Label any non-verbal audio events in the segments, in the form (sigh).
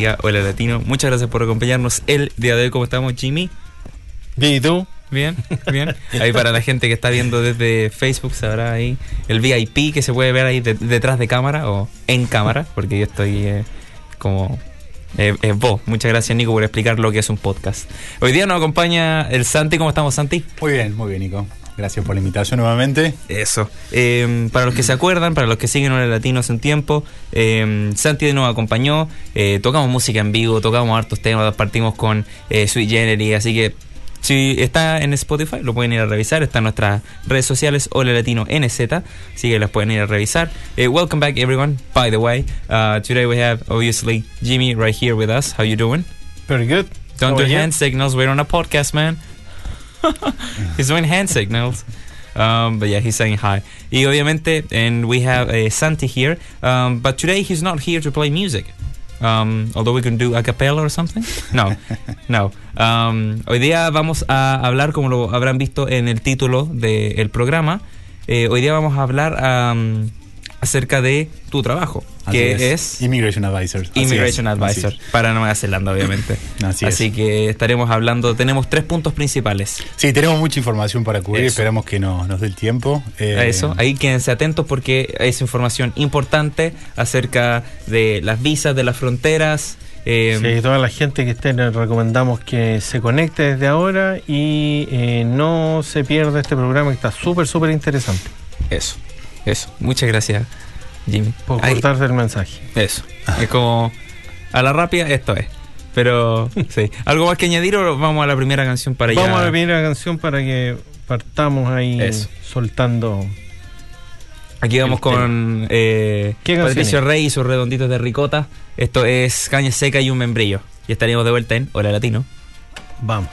Hola Latino. Muchas gracias por acompañarnos el día de hoy. ¿Cómo estamos, Jimmy? Bien, ¿y tú? Bien, bien. Ahí para la gente que está viendo desde Facebook sabrá ahí el VIP que se puede ver ahí detrás de cámara o en cámara, porque yo estoy eh, como eh, eh, vos. Muchas gracias, Nico, por explicar lo que es un podcast. Hoy día nos acompaña el Santi. ¿Cómo estamos, Santi? Muy bien, muy bien, Nico. Gracias por la invitación nuevamente. Eso. Eh, para los que se acuerdan, para los que siguen Hola Latino hace un tiempo, eh, Santi nos acompañó, eh, tocamos música en vivo, tocamos hartos temas, partimos con eh, Sweet Genery, así que si está en Spotify, lo pueden ir a revisar. Está en nuestras redes sociales, Hola Latino NZ, así que las pueden ir a revisar. welcome back, everyone. By the way, uh, today we have obviously Jimmy right here with us. How you doing? Very good. Don't do hand signals. We're on a podcast, man. (laughs) he's doing hand signals. Um, but yeah, he's saying hi. Y obviamente, and we have uh, Santi here. Um, but today he's not here to play music. Um, although we can do a cappella or something. No, (laughs) no. Um, hoy día vamos a hablar, como lo habrán visto en el título del programa, eh, hoy día vamos a hablar um, acerca de tu trabajo, que es, Immigration Advisor. Immigration Advisor para Nueva Zelanda, obviamente. (laughs) Así, que estaremos hablando, tenemos tres puntos principales. Sí, tenemos mucha información para cubrir, esperamos que no, nos dé el tiempo. Eh, eso, ahí quédense atentos porque es información importante acerca de las visas, de las fronteras. Eh, sí, toda la gente que esté, le recomendamos que se conecte desde ahora y eh, no se pierda este programa que está súper, súper interesante. Eso. Eso, muchas gracias, Jimmy. Por cortarte el mensaje. Eso. Es como a la rápida, esto es. Pero, (laughs) sí. ¿Algo más que añadir o vamos a la primera canción para Vamos a la primera canción para que partamos ahí soltando. Aquí vamos con eh, Patricio Rey y sus redonditos de ricota. Esto es caña seca y un membrillo. Y estaríamos de vuelta en Hora Latino. Vamos.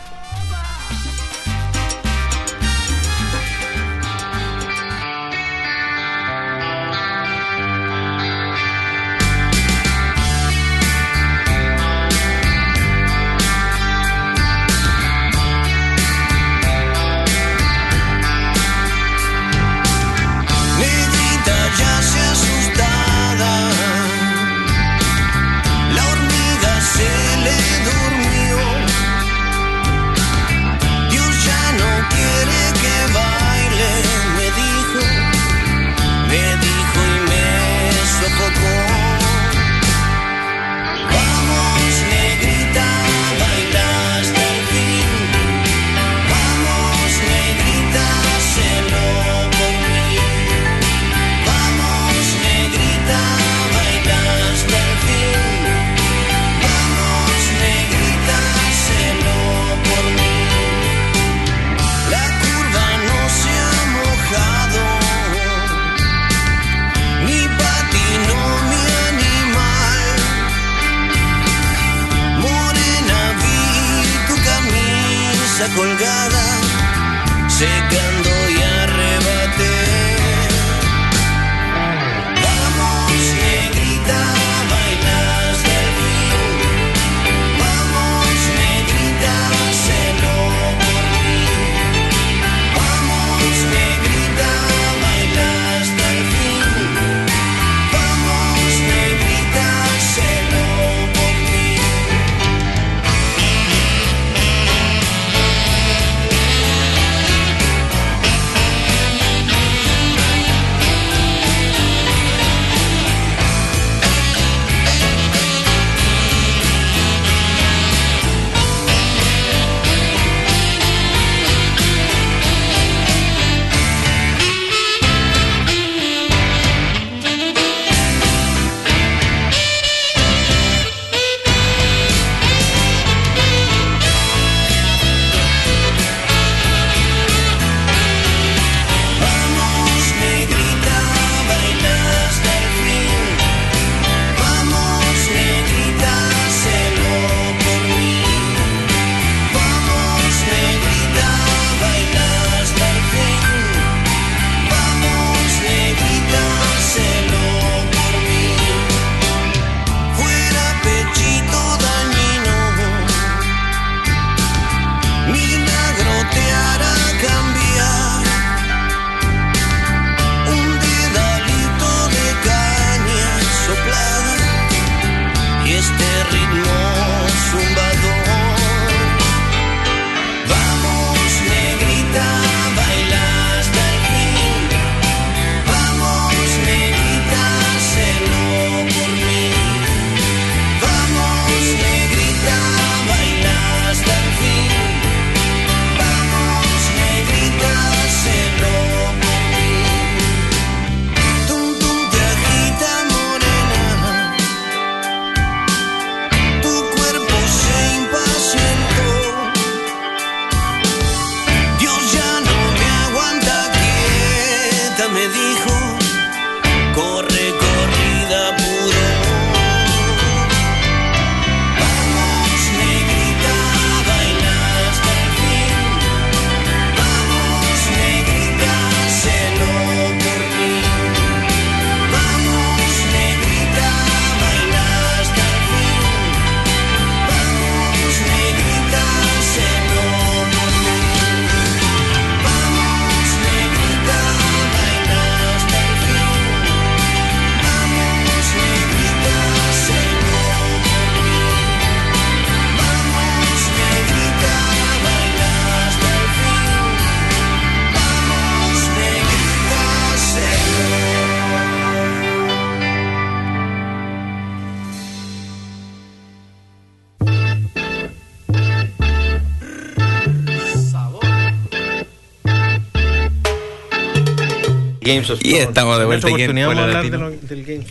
Y estamos de vuelta aquí en Hola hablar de lo- del.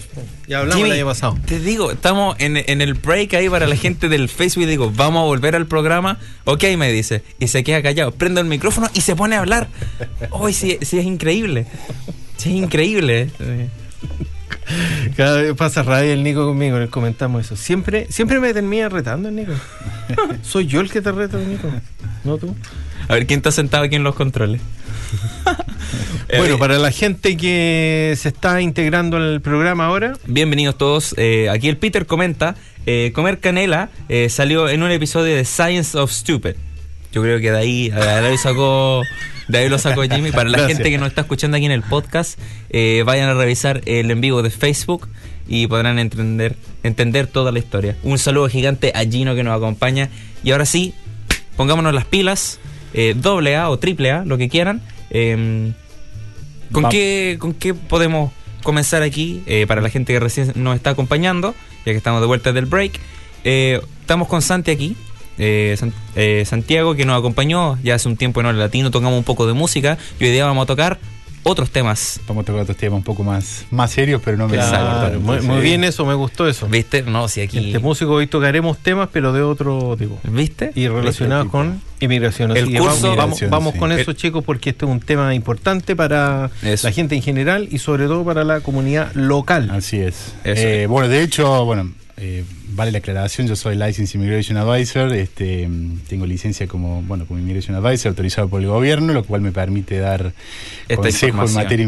Ya hablamos Jimmy, el año pasado. Te digo, estamos en, en el break ahí para la gente del Facebook y digo, vamos a volver al programa. Ok, me dice. Y se queda callado. Prende el micrófono y se pone a hablar. Hoy sí, sí es increíble. Sí es increíble. Eh, Cada vez pasa radio el Nico conmigo, le comentamos eso. Siempre, siempre me termina retando el Nico. (laughs) Soy yo el que te reto, Nico. No tú. A ver, ¿quién está sentado aquí en los controles? (laughs) Bueno, Eh, para la gente que se está integrando al programa ahora, Bienvenidos todos. Eh, aquí el Peter comenta, eh, comer canela eh, salió en un episodio de Science of Stupid. Yo creo que de ahí, de ahí sacó, de ahí lo sacó Jimmy. Para la Gracias. gente que nos está escuchando aquí en el podcast, vayan a revisar el en vivo de Facebook y podrán entender, entender toda la historia. Un saludo gigante a Gino que nos acompaña. Y ahora sí, pongámonos las pilas, doble A o triple A, lo que quieran. Em, ¿Con Va- qué, ¿Con qué podemos comenzar aquí eh, para la gente que recién nos está acompañando, ya que estamos de vuelta del break? Eh, estamos con Santi aquí, eh, San- eh, Santiago, que nos acompañó ya hace un tiempo en Hora Latino, tocamos un poco de música y hoy día vamos a tocar otros temas. Vamos a tocar otros temas un poco más, más serios, pero no me Claro, muy, muy bien eso, me gustó eso. ¿Viste? No, si aquí... Este músico hoy tocaremos temas, pero de otro tipo. ¿Viste? Y relacionados con inmigración. Así El que curso- vamos, vamos, Inmigración, vamos sí. con El- eso, chicos, porque este es un tema importante para Eso. la gente en general y sobre todo para la comunidad local. Así es. Eso. Eh, bueno, de hecho, bueno, eh, vale la aclaración, yo soy License Immigration Advisor, este, tengo licencia como, bueno, como Immigration Advisor autorizado por el gobierno, lo cual me permite dar Esta consejo en materia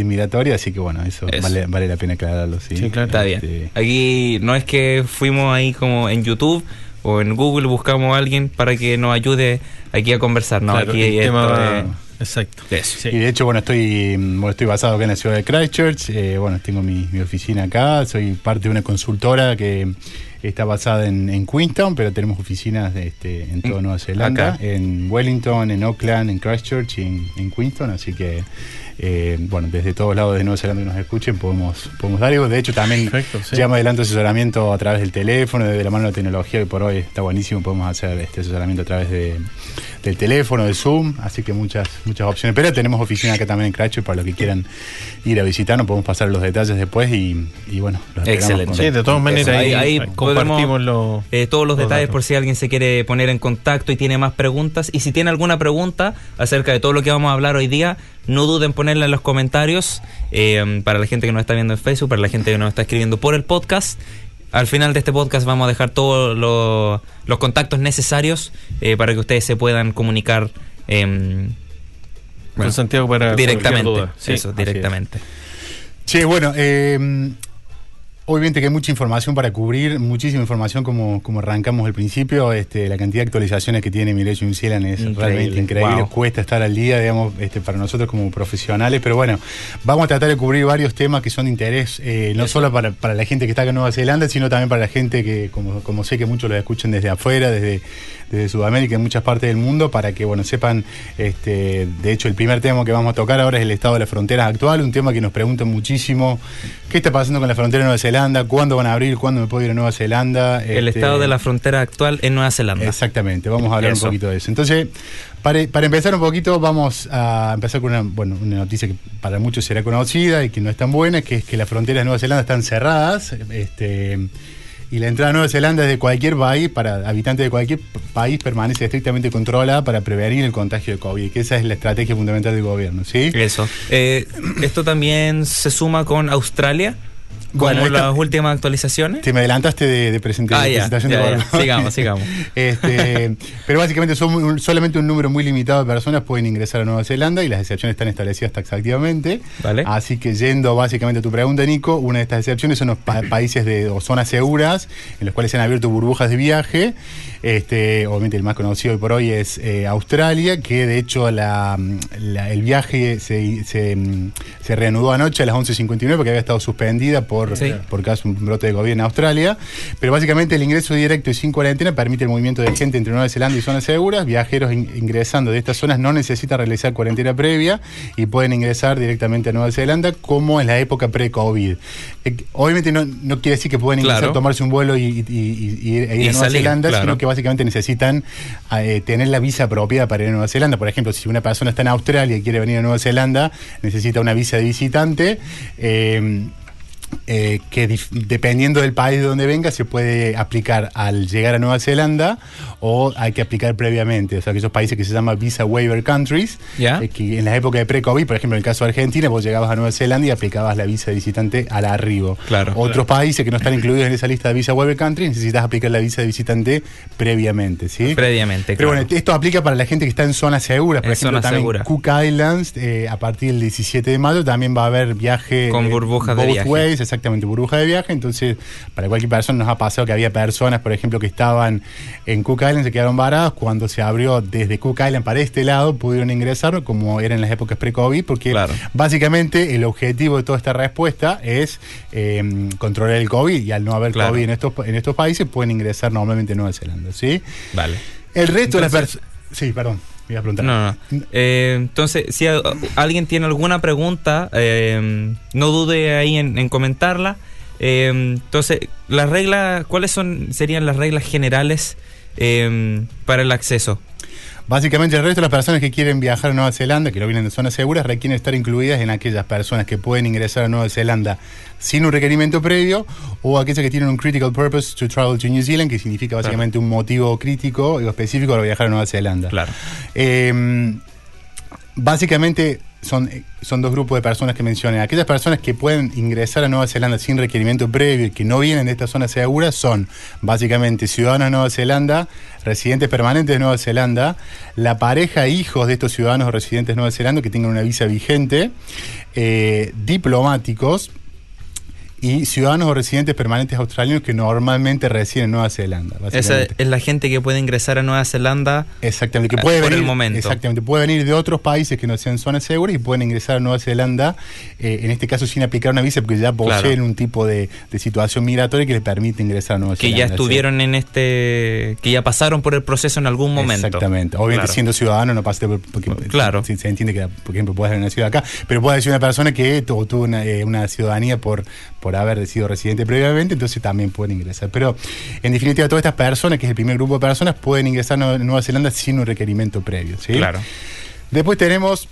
inmigratoria, así que bueno, eso, Eso. Vale, vale la pena aclararlo, sí. Sí, claro. Está bien. Este, Aquí no es que fuimos ahí como en YouTube o en Google buscamos a alguien para que nos ayude aquí a conversar. No, Claro, aquí el esto tema- es- Exacto. Eso. Sí. Y de hecho, bueno, estoy, mm, bueno, estoy basado acá en la ciudad de Christchurch. eh, bueno, tengo mi, mi oficina acá. Soy parte de una consultora que está basada en, en Queenstown, pero tenemos oficinas este, en toda Nueva Zelanda, Acá. en Wellington, en Auckland, en Christchurch y en, en Queenstown. Así que, eh, bueno, desde todos lados de Nueva Zelanda que nos escuchen, podemos, podemos dar algo. De hecho, también Perfecto, sí. llama adelante asesoramiento a través del teléfono, desde la mano de la tecnología, que por hoy está buenísimo. Podemos hacer este asesoramiento a través de, del teléfono, de Zoom, así que muchas muchas opciones. Pero tenemos oficina acá también en Cratchit para los que quieran ir a visitarnos, podemos pasar los detalles después y, y bueno, los Excelente. con- Sí, de todas maneras, ahí, compartimos los. Eh, todos los Los detalles datos. por si alguien se quiere poner en contacto y tiene más preguntas. Y si tiene alguna pregunta acerca de todo lo que vamos a hablar hoy día, no duden en ponerla en los comentarios. eh, para la gente que nos está viendo en Facebook, para la gente que nos está escribiendo por el podcast. Al final de este podcast vamos a dejar todos lo- los contactos necesarios eh, para que ustedes se puedan comunicar em, bueno, con Santiago para directamente. duda. Sí, Eso, es. directamente. Che, bueno, eh, obviamente que hay mucha información para cubrir, muchísima información como, como arrancamos al principio. Este, la cantidad de actualizaciones que tiene New Zealand es Increíble, realmente increíble. wow. Cuesta estar al día, digamos, este, para nosotros como profesionales. Pero bueno, vamos a tratar de cubrir varios temas que son de interés, eh, no solo para, para la gente que está acá en Nueva Zelanda, sino también para la gente que, como, como sé que muchos lo escuchan desde afuera, desde, desde Sudamérica, en muchas partes del mundo, para que bueno sepan, este, de hecho el primer tema que vamos a tocar ahora es el estado de las fronteras actual, un tema que nos preguntan muchísimo, ¿qué está pasando con la frontera de Nueva Zelanda? ¿Cuándo van a abrir? ¿Cuándo me puedo ir a Nueva Zelanda? El Este, estado de la frontera actual en Nueva Zelanda. Exactamente, vamos a hablar Eso. un poquito de eso. Entonces, para, para empezar un poquito, vamos a empezar con una, bueno, una noticia que para muchos será conocida y que no es tan buena, que es que las fronteras de Nueva Zelanda están cerradas. Este, y la entrada a Nueva Zelanda desde cualquier país, para habitantes de cualquier país, permanece estrictamente controlada para prevenir el contagio de COVID, que esa es la estrategia fundamental del gobierno, ¿sí? Eso. Eh, esto también se suma con Australia, Bueno, esta- las últimas actualizaciones. Te me adelantaste de, de presente- Ah, de ya, presentación de ya. Sigamos, (laughs) sigamos. Este, pero básicamente son un- solamente un número muy limitado de personas pueden ingresar a Nueva Zelanda y las excepciones están establecidas taxativamente. Vale. Así que yendo básicamente a tu pregunta, Nico, una de estas excepciones son los pa- países de, o zonas seguras en los cuales se han abierto burbujas de viaje. Este, obviamente el más conocido hoy por hoy es eh, Australia, que de hecho la, la- el viaje se, se, se reanudó anoche a las 11.59 porque había estado suspendida por por, Sí. por caso un brote de COVID en Australia. Pero básicamente el ingreso directo y sin cuarentena permite el movimiento de gente entre Nueva Zelanda y zonas seguras. Viajeros in- ingresando de estas zonas no necesitan realizar cuarentena previa y pueden ingresar directamente a Nueva Zelanda como en la época pre-COVID. Eh, Obviamente no, no quiere decir que pueden ingresar, Claro. tomarse un vuelo y, y- y- y ir, e ir Y a Nueva salir, Zelanda, claro. sino que básicamente necesitan eh, tener la visa apropiada para ir a Nueva Zelanda. Por ejemplo, si una persona está en Australia y quiere venir a Nueva Zelanda, necesita una visa de visitante. eh, eh, que dependiendo del país de donde venga se puede aplicar al llegar a Nueva Zelanda o hay que aplicar previamente. O sea, aquellos países que se llaman Visa Waiver Countries, Ya. eh, que en la época de pre-COVID, por ejemplo, en el caso de Argentina, vos llegabas a Nueva Zelanda y aplicabas la visa de visitante al arribo. Claro. Otros países que no están incluidos en esa lista de Visa Waiver Countries necesitas aplicar la visa de visitante previamente, ¿sí? Previamente, Pero claro. bueno, esto aplica para la gente que está en zonas seguras. Por En ejemplo, también seguras. Cook Islands, eh, a partir del 17 de mayo, también va a haber viaje. Con burbujas de viaje. ways, exactamente, burbuja de viaje. Entonces, para cualquier persona nos ha pasado que había personas, por ejemplo, que estaban en Cook Islands, se quedaron varadas. Cuando se abrió desde Cook Island para este lado, pudieron ingresar, como era en las épocas pre-COVID, porque Claro. básicamente el objetivo de toda esta respuesta es eh, controlar el COVID y al no haber Claro. COVID en estos, en estos países, pueden ingresar normalmente a Nueva Zelanda, ¿sí? Vale. El resto de las personas. Sí, perdón, me a preguntar. No, no. Eh, entonces, si alguien tiene alguna pregunta, eh, no dude ahí en, en comentarla. Eh, entonces, las reglas, ¿cuáles son serían las reglas generales para el acceso? Básicamente, el resto de las personas que quieren viajar a Nueva Zelanda, que no vienen de zonas seguras, requieren estar incluidas en aquellas personas que pueden ingresar a Nueva Zelanda sin un requerimiento previo o aquellas que tienen un critical purpose to travel to New Zealand, que significa básicamente un motivo crítico o específico para viajar a Nueva Zelanda. Claro. Eh, básicamente son, son dos grupos de personas que mencioné. Aquellas personas que pueden ingresar a Nueva Zelanda sin requerimiento previo y que no vienen de esta zona segura son básicamente ciudadanos de Nueva Zelanda, residentes permanentes de Nueva Zelanda, la pareja e hijos de estos ciudadanos o residentes de Nueva Zelanda que tengan una visa vigente, eh, diplomáticos y ciudadanos o residentes permanentes australianos que normalmente residen en Nueva Zelanda. Esa es la gente que puede ingresar a Nueva Zelanda. Exactamente, que puede por el venir, momento. Exactamente, puede venir de otros países que no sean zonas seguras y pueden ingresar a Nueva Zelanda, eh, en este caso sin aplicar una visa, porque ya poseen Claro. un tipo de, de situación migratoria que les permite ingresar a Nueva Que Zelanda. ya ¿sí? estuvieron en este. que ya pasaron por el proceso en algún momento. Exactamente. Obviamente, Claro. siendo ciudadano, no pasaste por. Porque, Claro. Se, se entiende que, por ejemplo, puedes haber nacido acá, pero puede ser una persona que tu- tuvo una, eh, una ciudadanía por, por haber sido residente previamente, entonces también pueden ingresar. Pero, en definitiva, todas estas personas, que es el primer grupo de personas, pueden ingresar a Nueva Zelanda sin un requerimiento previo. ¿sí? Claro. Después tenemos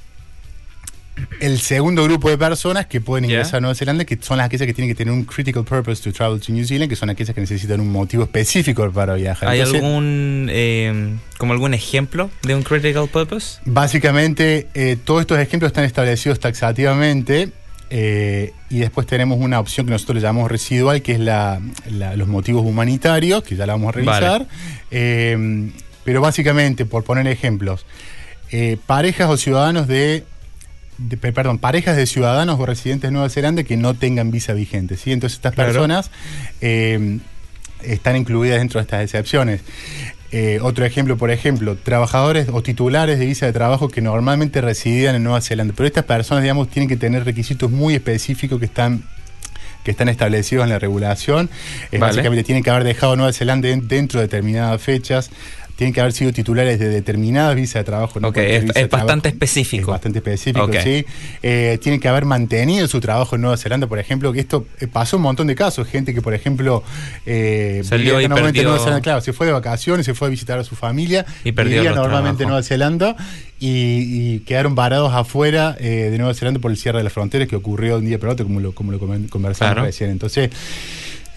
el segundo grupo de personas que pueden ingresar a Nueva Zelanda, que son las aquellas que tienen que tener un critical purpose to travel to New Zealand, que son aquellas que necesitan un motivo específico para viajar. ¿Hay Entonces, algún. eh, como algún ejemplo de un critical purpose? Básicamente, eh, todos estos ejemplos están establecidos taxativamente. Eh, y después tenemos una opción que nosotros le llamamos residual, que es la, la- los motivos humanitarios, que ya la vamos a revisar. Vale. Eh, pero básicamente, por poner ejemplos, eh, parejas o ciudadanos de, de- pe- perdón, parejas de ciudadanos o residentes de Nueva Zelanda que no tengan visa vigente. ¿sí? Entonces estas Claro. personas eh, están incluidas dentro de estas excepciones. Eh, otro ejemplo, por ejemplo, trabajadores o titulares de visa de trabajo que normalmente residían en Nueva Zelanda. Pero estas personas, digamos, tienen que tener requisitos muy específicos que están que están establecidos en la regulación. Eh, Vale. Básicamente tienen que haber dejado Nueva Zelanda en- dentro de determinadas fechas. Tienen que haber sido titulares de determinadas visas de trabajo. no Ok, es- es bastante trabajo. específico. Es bastante específico, Ok. sí. Eh, tienen que haber mantenido su trabajo en Nueva Zelanda, por ejemplo, que esto eh, pasó un montón de casos. Gente que, por ejemplo, eh, Salió vivía y normalmente en perdió- Nueva Zelanda, claro, se fue de vacaciones, se fue a visitar a su familia, Y perdió vivía normalmente en Nueva. Zelanda y, y quedaron varados afuera eh, de Nueva Zelanda por el cierre de las fronteras que ocurrió de un día para otro, como lo, como lo conversamos Claro. recién. Entonces,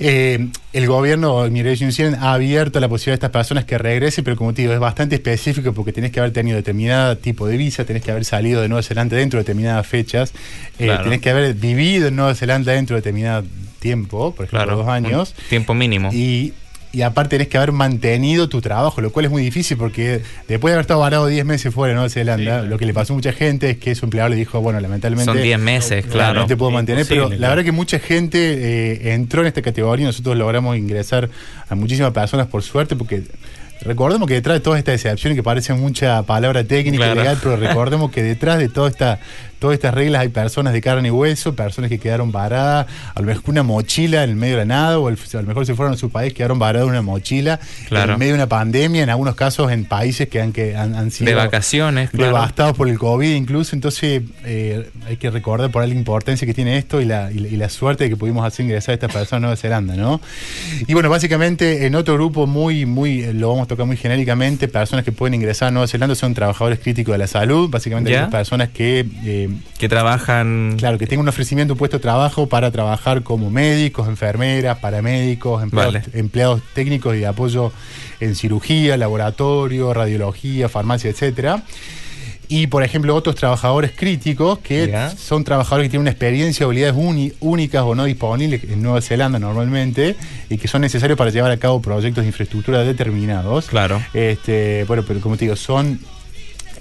eh, el gobierno New Zealand ha abierto la posibilidad de estas personas que regresen, pero como te digo, es bastante específico porque tenés que haber tenido determinado tipo de visa, tenés que haber salido de Nueva Zelanda dentro de determinadas fechas, eh, Claro. tenés que haber vivido en Nueva Zelanda dentro de determinado tiempo, por ejemplo, Claro. dos años. un tiempo mínimo. Y, y aparte tenés que haber mantenido tu trabajo, lo cual es muy difícil porque después de haber estado varado 10 meses fuera de Nueva Zelanda, lo que le pasó a mucha gente es que su empleador le dijo, bueno, lamentablemente... Son 10 meses, claro. No te puedo mantener, pero la verdad que mucha gente eh, entró en esta categoría y nosotros logramos ingresar a muchísimas personas por suerte porque recordemos que detrás de todas estas excepciones, que parecen mucha palabra técnica y legal, pero recordemos que detrás de toda esta, todas estas reglas hay personas de carne y hueso, personas que quedaron varadas, a lo mejor una mochila en el medio de la nada, o a lo mejor se fueron a su país, quedaron varadas en una mochila Claro. en medio de una pandemia, en algunos casos en países que han, que han, han sido De vacaciones, claro. devastados por el COVID incluso, entonces eh, hay que recordar por ahí la importancia que tiene esto y la, y la- y la suerte de que pudimos hacer ingresar a estas personas a Nueva Zelanda, ¿no? Y bueno, básicamente en otro grupo muy, muy, eh, lo vamos a tocar muy genéricamente, personas que pueden ingresar a Nueva Zelanda son trabajadores críticos de la salud, básicamente Ya. personas que eh, Que trabajan. Claro, que tengan un ofrecimiento, un puesto de trabajo para trabajar como médicos, enfermeras, paramédicos, empleados, Vale. empleados técnicos y de apoyo en cirugía, laboratorio, radiología, farmacia, etcétera. Y, por ejemplo, otros trabajadores críticos que son trabajadores que tienen una experiencia o habilidades únicas o no disponibles en Nueva Zelanda normalmente y que son necesarios para llevar a cabo proyectos de infraestructura determinados. Claro. Este, bueno, pero como te digo, son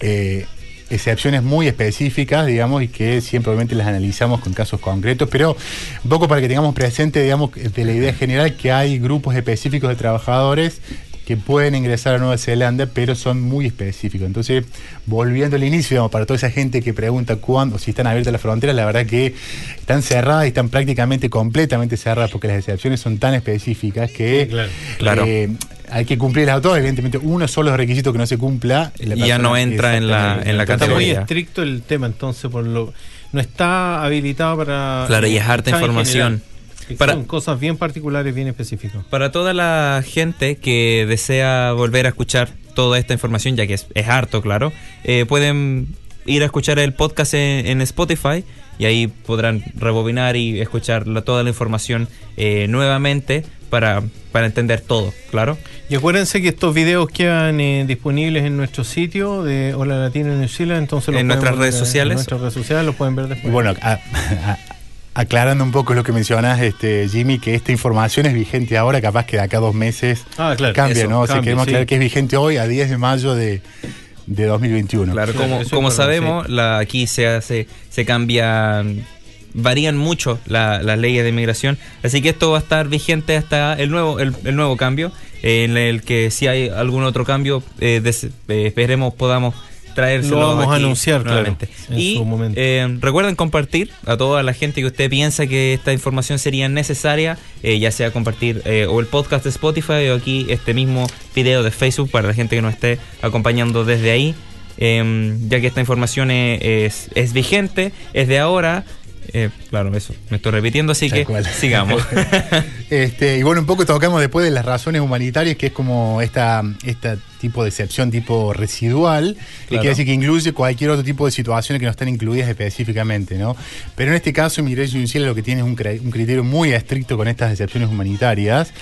eh, excepciones muy específicas, digamos, y que siempre obviamente las analizamos con casos concretos, pero un poco para que tengamos presente, digamos, de la idea general que hay grupos específicos de trabajadores que pueden ingresar a Nueva Zelanda, pero son muy específicos. Entonces, volviendo al inicio, digamos, para toda esa gente que pregunta cuándo, si están abiertas las fronteras, la verdad que están cerradas y están prácticamente completamente cerradas porque las excepciones son tan específicas que claro. Claro. eh, hay que cumplirlas a todas. Evidentemente, uno solo es requisito que no se cumpla. la Y ya no entra en la- en la Está muy categoría. estricto el tema, entonces, por lo no está habilitado para. Claro, y es harta información. Para- Son cosas bien particulares, bien específicas. Para toda la gente que desea volver a escuchar toda esta información, ya que es, es harto, claro, eh, pueden ir a escuchar el podcast en, en Spotify y ahí podrán rebobinar y escuchar la- toda la información eh, nuevamente para, para entender todo, claro. Y acuérdense que estos videos quedan eh, disponibles en nuestro sitio de Hola Latino New Zealand, entonces los En pueden nuestras ver, redes sociales. En nuestras redes sociales los pueden ver Y después. bueno, a- a- aclarando un poco lo que mencionas, este, Jimmy, que esta información es vigente ahora, capaz que de acá a dos meses Ah, claro, cambia, eso, ¿no? O sea, cambia, queremos sí. aclarar que es vigente hoy, a 10 de mayo de, de 2021. Claro, Sí, como, como sabemos, la, aquí se hace, se cambian, varían mucho la- las leyes de inmigración, así que esto va a estar vigente hasta el nuevo, el, el nuevo cambio, eh, en el que si hay algún otro cambio, eh, des- eh, esperemos podamos traérselo Lo vamos a aquí anunciar, claro, nuevamente. en y su momento. eh, recuerden compartir a toda la gente que usted piensa que esta información sería necesaria, eh, ya sea compartir eh, o el podcast de Spotify o aquí este mismo video de Facebook para la gente que nos esté acompañando desde ahí, eh, ya que esta información es, es- es vigente, es de ahora. Eh, claro, eso, me estoy repitiendo, así Tal que cual. sigamos. (laughs) Este, y bueno, un poco tocamos después de las razones humanitarias, que es como esta, esta tipo de excepción tipo residual, que Claro. quiere decir que incluye cualquier otro tipo de situaciones que no están incluidas específicamente, ¿no? Pero en este caso, New Zealand lo que tiene es un, un criterio muy estricto con estas excepciones humanitarias.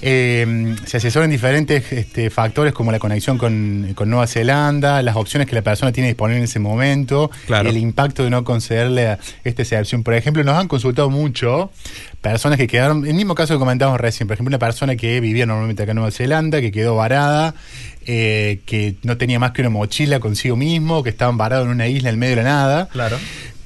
Eh, se asesoran diferentes este, factores como la conexión con, con Nueva Zelanda, las opciones que la persona tiene disponible en ese momento, Claro. el impacto de no concederle a esta excepción. Por ejemplo, nos han consultado mucho personas que quedaron, el mismo caso que comentábamos recién, por ejemplo, una persona que vivía normalmente acá en Nueva Zelanda, que quedó varada, eh, que no tenía más que una mochila consigo mismo, que estaban varados en una isla en medio de la nada. claro.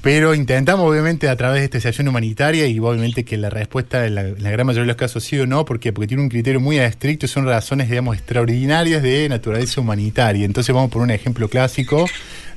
Pero intentamos, obviamente, a través de esta excepción humanitaria, y obviamente que la respuesta en la, en la gran mayoría de los casos sí o no, ¿por qué? Porque tiene un criterio muy estricto, son razones, digamos, extraordinarias de naturaleza humanitaria. Entonces vamos por un ejemplo clásico.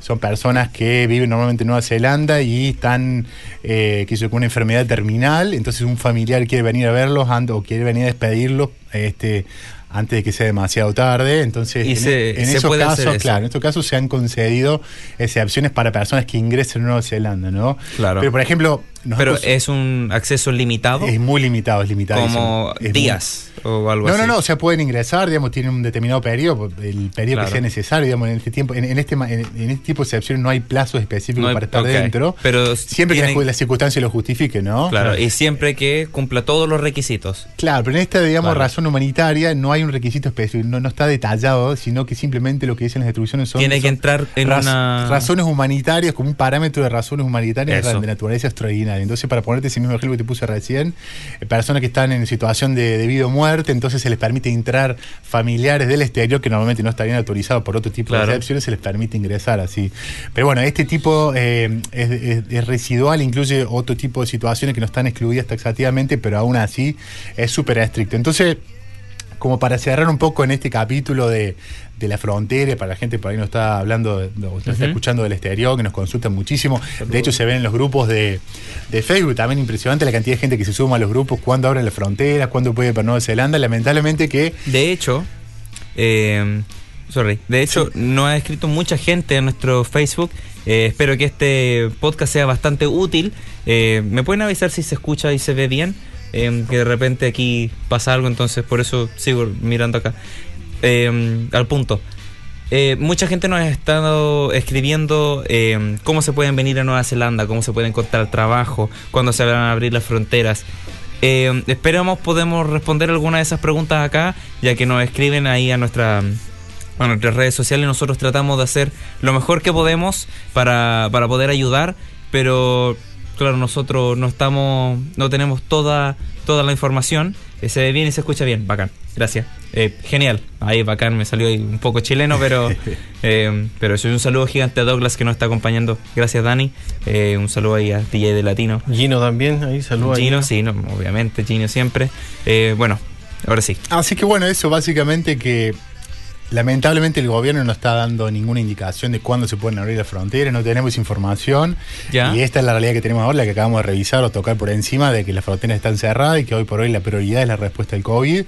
Son personas que viven normalmente en Nueva Zelanda y están, eh, yo, con una enfermedad terminal. Entonces un familiar quiere venir a verlos o quiere venir a despedirlos este, antes de que sea demasiado tarde. Entonces, Y en, se- en se esos casos, claro, en estos casos se han concedido excepciones para personas que ingresen a Nueva Zelanda, ¿no? Claro. Pero, por ejemplo, Pero es un acceso limitado, es muy limitado, es limitado. como días o algo No, así. no, no, o sea, pueden ingresar, digamos, tienen un determinado periodo, el periodo Claro. que sea necesario, digamos, en este tiempo, en, en este en, en este tipo de excepciones no hay plazos específicos No hay- para estar dentro. pero siempre tienen- que las circunstancias lo justifiquen, ¿no? Claro, y siempre que cumpla todos los requisitos. Claro, pero en esta, digamos, razón humanitaria no hay un requisito específico, no, no está detallado, sino que simplemente lo que dicen las instrucciones son, Tiene que son entrar en raz- una... razones humanitarias, como un parámetro de razones humanitarias Eso. de naturaleza extraordinaria. Entonces, para ponerte ese mismo ejemplo que te puse recién, eh, personas que están en situación de, de vida o muerte, entonces se les permite entrar familiares del exterior que normalmente no estarían autorizados por otro tipo Claro. de excepciones, se les permite ingresar así. Pero bueno, este tipo eh, es, es- es residual, incluye otro tipo de situaciones que no están excluidas taxativamente, pero aún así es súper estricto. Entonces, como para cerrar un poco en este capítulo de, de la frontera, para la gente por ahí no está hablando, de- no, no está escuchando del exterior, que nos consultan muchísimo. De hecho, se ven en los grupos de, de Facebook, también impresionante la cantidad de gente que se suma a los grupos, cuándo abren las fronteras, cuándo puede ir para Nueva Zelanda. Lamentablemente que De hecho, eh, sorry, de hecho nos ha escrito mucha gente en nuestro Facebook. Eh, espero que este podcast sea bastante útil. Eh, ¿Me pueden avisar si se escucha y se ve bien? Eh, que de repente aquí pasa algo, entonces por eso sigo mirando acá. Eh, al punto. Eh, mucha gente nos ha estado escribiendo eh, cómo se pueden venir a Nueva Zelanda, cómo se puede encontrar trabajo, cuándo se van a abrir las fronteras. Eh, esperamos podemos responder alguna de esas preguntas acá, ya que nos escriben ahí a nuestra a nuestras redes sociales. Nosotros tratamos de hacer lo mejor que podemos para, para poder ayudar, pero claro, nosotros no estamos, no tenemos toda, toda la información. Eh, se ve bien y se escucha bien, bacán. Gracias. Eh, genial. Ahí bacán, me salió ahí un poco chileno, pero (laughs) eh, pero eso un saludo gigante a Douglas que nos está acompañando. Gracias Dani. Eh, un saludo ahí a DJ de Latino. Gino también, ahí saluda. Gino, sí, no, obviamente, Gino siempre. Eh, bueno, ahora sí. Así que bueno, eso básicamente que lamentablemente el gobierno no está dando ninguna indicación de cuándo se pueden abrir las fronteras, no tenemos información. Ya. Y esta es la realidad que tenemos ahora, la que acabamos de revisar o tocar por encima de que las fronteras están cerradas y que hoy por hoy la prioridad es la respuesta al COVID.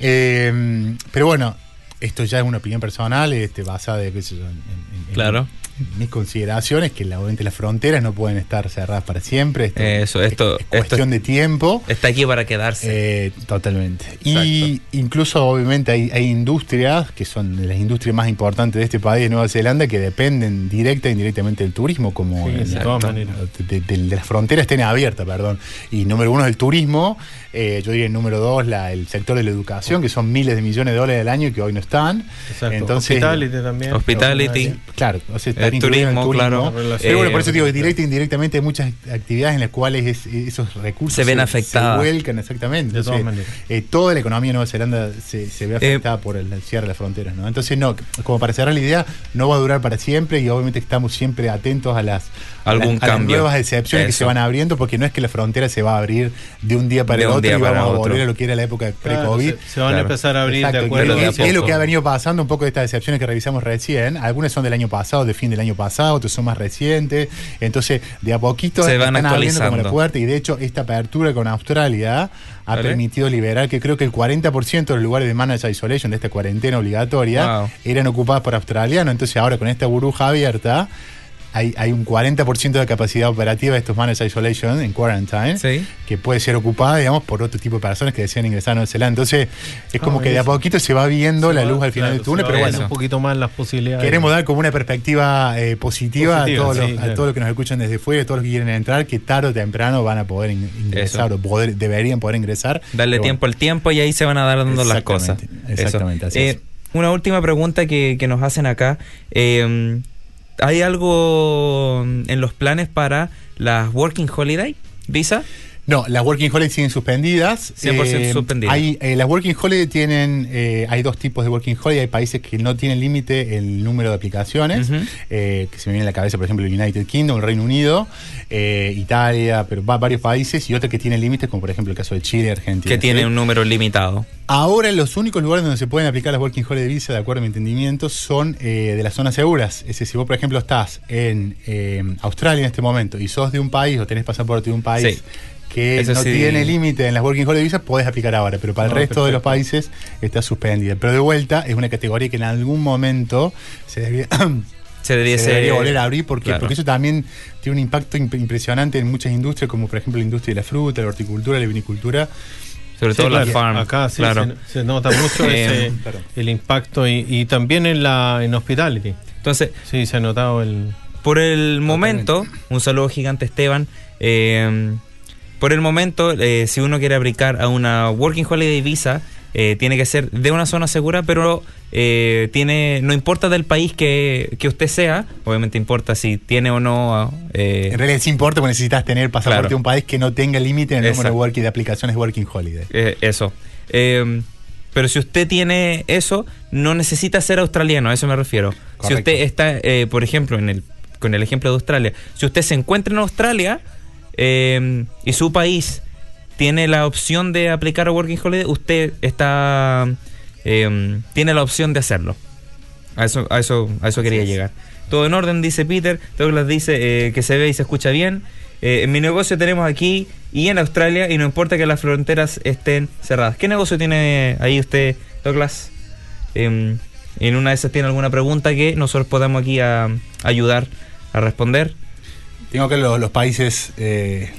Eh, pero bueno, esto ya es una opinión personal, este, basada en, en- en- Claro. En mis consideraciones, que la- obviamente las fronteras no pueden estar cerradas para siempre. Esto, Eso, esto- es, es cuestión de tiempo. Está aquí para quedarse. Eh, totalmente. Y incluso obviamente hay, hay industrias que son las industrias más importantes de este país, de Nueva Zelanda, que dependen directa e indirectamente del turismo, como Sí, de el- todas maneras. de, de- de las fronteras estén abiertas, perdón. Y número uno es el turismo, eh, yo diría el número dos la, el sector de la educación, que son miles de millones de dólares al año y que hoy no están. Exacto. Entonces, Hospitality también. Hospitality. Claro, o sea, en el turismo, claro. Pero bueno, por Eh, eso digo que directa e indirectamente hay muchas actividades en las cuales es- esos recursos Se ven afectadas. Se vuelcan, exactamente. De todas Entonces, maneras. eh, toda la economía de Nueva Zelanda se, se ve afectada por el cierre de las fronteras, ¿no? Entonces, no, como para cerrar la idea, no va a durar para siempre y obviamente estamos siempre atentos a las, Algún a las nuevas excepciones que se van abriendo, porque no es que la frontera se va a abrir de un día para De el otro y vamos a otro. volver a lo que era la época Claro, pre-COVID. se, se van a empezar a abrir Exacto, de acuerdo. de a es, es lo que ha venido pasando un poco de estas excepciones que revisamos recién. Algunas son del año pasado, de fin del año pasado, otras son más recientes. Entonces, de a poquito Se van están abriendo como la puerta y de hecho esta apertura con Australia ha Vale. permitido liberar que creo que el 40% de los lugares de managed isolation de esta cuarentena obligatoria Wow. eran ocupados por australianos. Entonces, ahora con esta burbuja abierta hay, hay un 40% de capacidad operativa de estos managed isolation en quarantine Sí. que puede ser ocupada, digamos, por otro tipo de personas que desean ingresar a Nueva Zelanda. Entonces, es como Ah, que de a poquito se va viendo Se la va- luz al final claro, del túnel, pero bueno, un poquito más las posibilidades. queremos dar como una perspectiva eh, positiva, Positiva, a, todos sí, los, a claro. todos los que nos escuchan desde fuera, a todos los que quieren entrar, que tarde o temprano van a poder in- ingresar Eso. o poder, deberían poder ingresar. Darle tiempo al tiempo y ahí se van a dar dando las cosas. Exactamente, exactamente, Eso. así Eh, es. una última pregunta que, que nos hacen acá. Eh, ¿Hay algo en los planes para las Working Holiday Visa? No, las Working Holiday siguen suspendidas. 100% suspendidas. Hay, eh, las Working Holiday tienen, eh, hay dos tipos de Working Holiday. Hay países que no tienen límite el número de aplicaciones, eh, que se me viene a la cabeza, por ejemplo, el United Kingdom, el Reino Unido, eh, Italia, pero va, varios países, y otros que tienen límites, como por ejemplo el caso de Chile, Argentina. Que tiene ¿sí? un número limitado. Ahora los únicos lugares donde se pueden aplicar las Working Holiday Visa, de acuerdo a mi entendimiento, son eh, de las zonas seguras. Es decir, si vos, por ejemplo, estás en eh, Australia en este momento y sos de un país o tenés pasaporte de un país Sí. Que Eso no sí. tiene límite en las Working Holiday Visa, podés aplicar ahora, pero para el resto de los países está suspendida. Pero de vuelta, es una categoría que en algún momento se debería... (clears throat) Se debería, se ser- debería volver a abrir porque, Claro. porque eso también tiene un impacto imp- impresionante en muchas industrias, como por ejemplo la industria de la fruta, la horticultura, la vinicultura. Sobre Sí, todo la claro, farm. Acá sí claro. se, se nota mucho (laughs) Eh, ese- perdón. el impacto y, y también en la en hospitality. Entonces, Sí, se ha notado el. Por el momento, un saludo gigante Esteban. eh, por el momento, eh, si uno quiere aplicar a una Working Holiday Visa, eh, tiene que ser de una zona segura, pero eh, tiene no importa del país que, que usted sea, obviamente importa si tiene o no... eh, En realidad sí importa porque necesitas tener pasaporte Claro. de un país que no tenga límite en el número de, Exacto. working, de aplicaciones Working Holiday. Eh, eso. Eh, pero si usted tiene eso, no necesita ser australiano, a eso me refiero. Si usted está, eh, por ejemplo, en el, con el ejemplo de Australia, si usted se encuentra en Australia eh, y su país tiene la opción de aplicar a Working Holiday, usted está eh, tiene la opción de hacerlo. A eso, a eso, a eso quería llegar. Todo en orden, dice Peter. Douglas dice eh, que se ve y se escucha bien. Eh, en mi negocio tenemos aquí y en Australia y no importa que las fronteras estén cerradas. ¿Qué negocio tiene ahí usted, Douglas? Em, en una de esas tiene alguna pregunta que nosotros podamos aquí a, ayudar a responder. Tengo que los, los países. eh,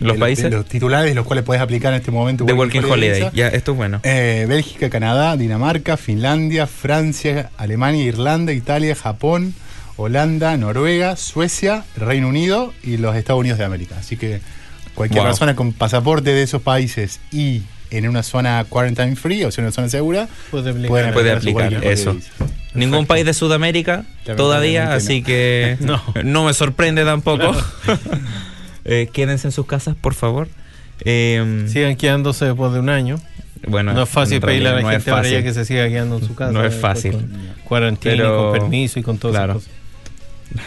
Los de países de los titulares, los cuales puedes aplicar en este momento. de Working Holiday. Ya, esto es bueno. Eh, Bélgica, Canadá, Dinamarca, Finlandia, Francia, Alemania, Irlanda, Italia, Japón, Holanda, Noruega, Suecia, Reino Unido y los Estados Unidos de América. Así que cualquier Wow. persona con pasaporte de esos países y en una zona quarantine free, o sea, una zona segura, Puede aplicar. pueden Puede eso. Ningún país de Sudamérica todavía, así (laughs) no. que No. me sorprende tampoco. (laughs) Eh, quédense en sus casas, por favor. Eh, Sigan quedándose después de un año. bueno, no es fácil pedirle a la no gente ahora ya fácil. que se siga quedando en su casa. No es fácil. Con cuarentena, Pero- con permiso y con todo claro. eso.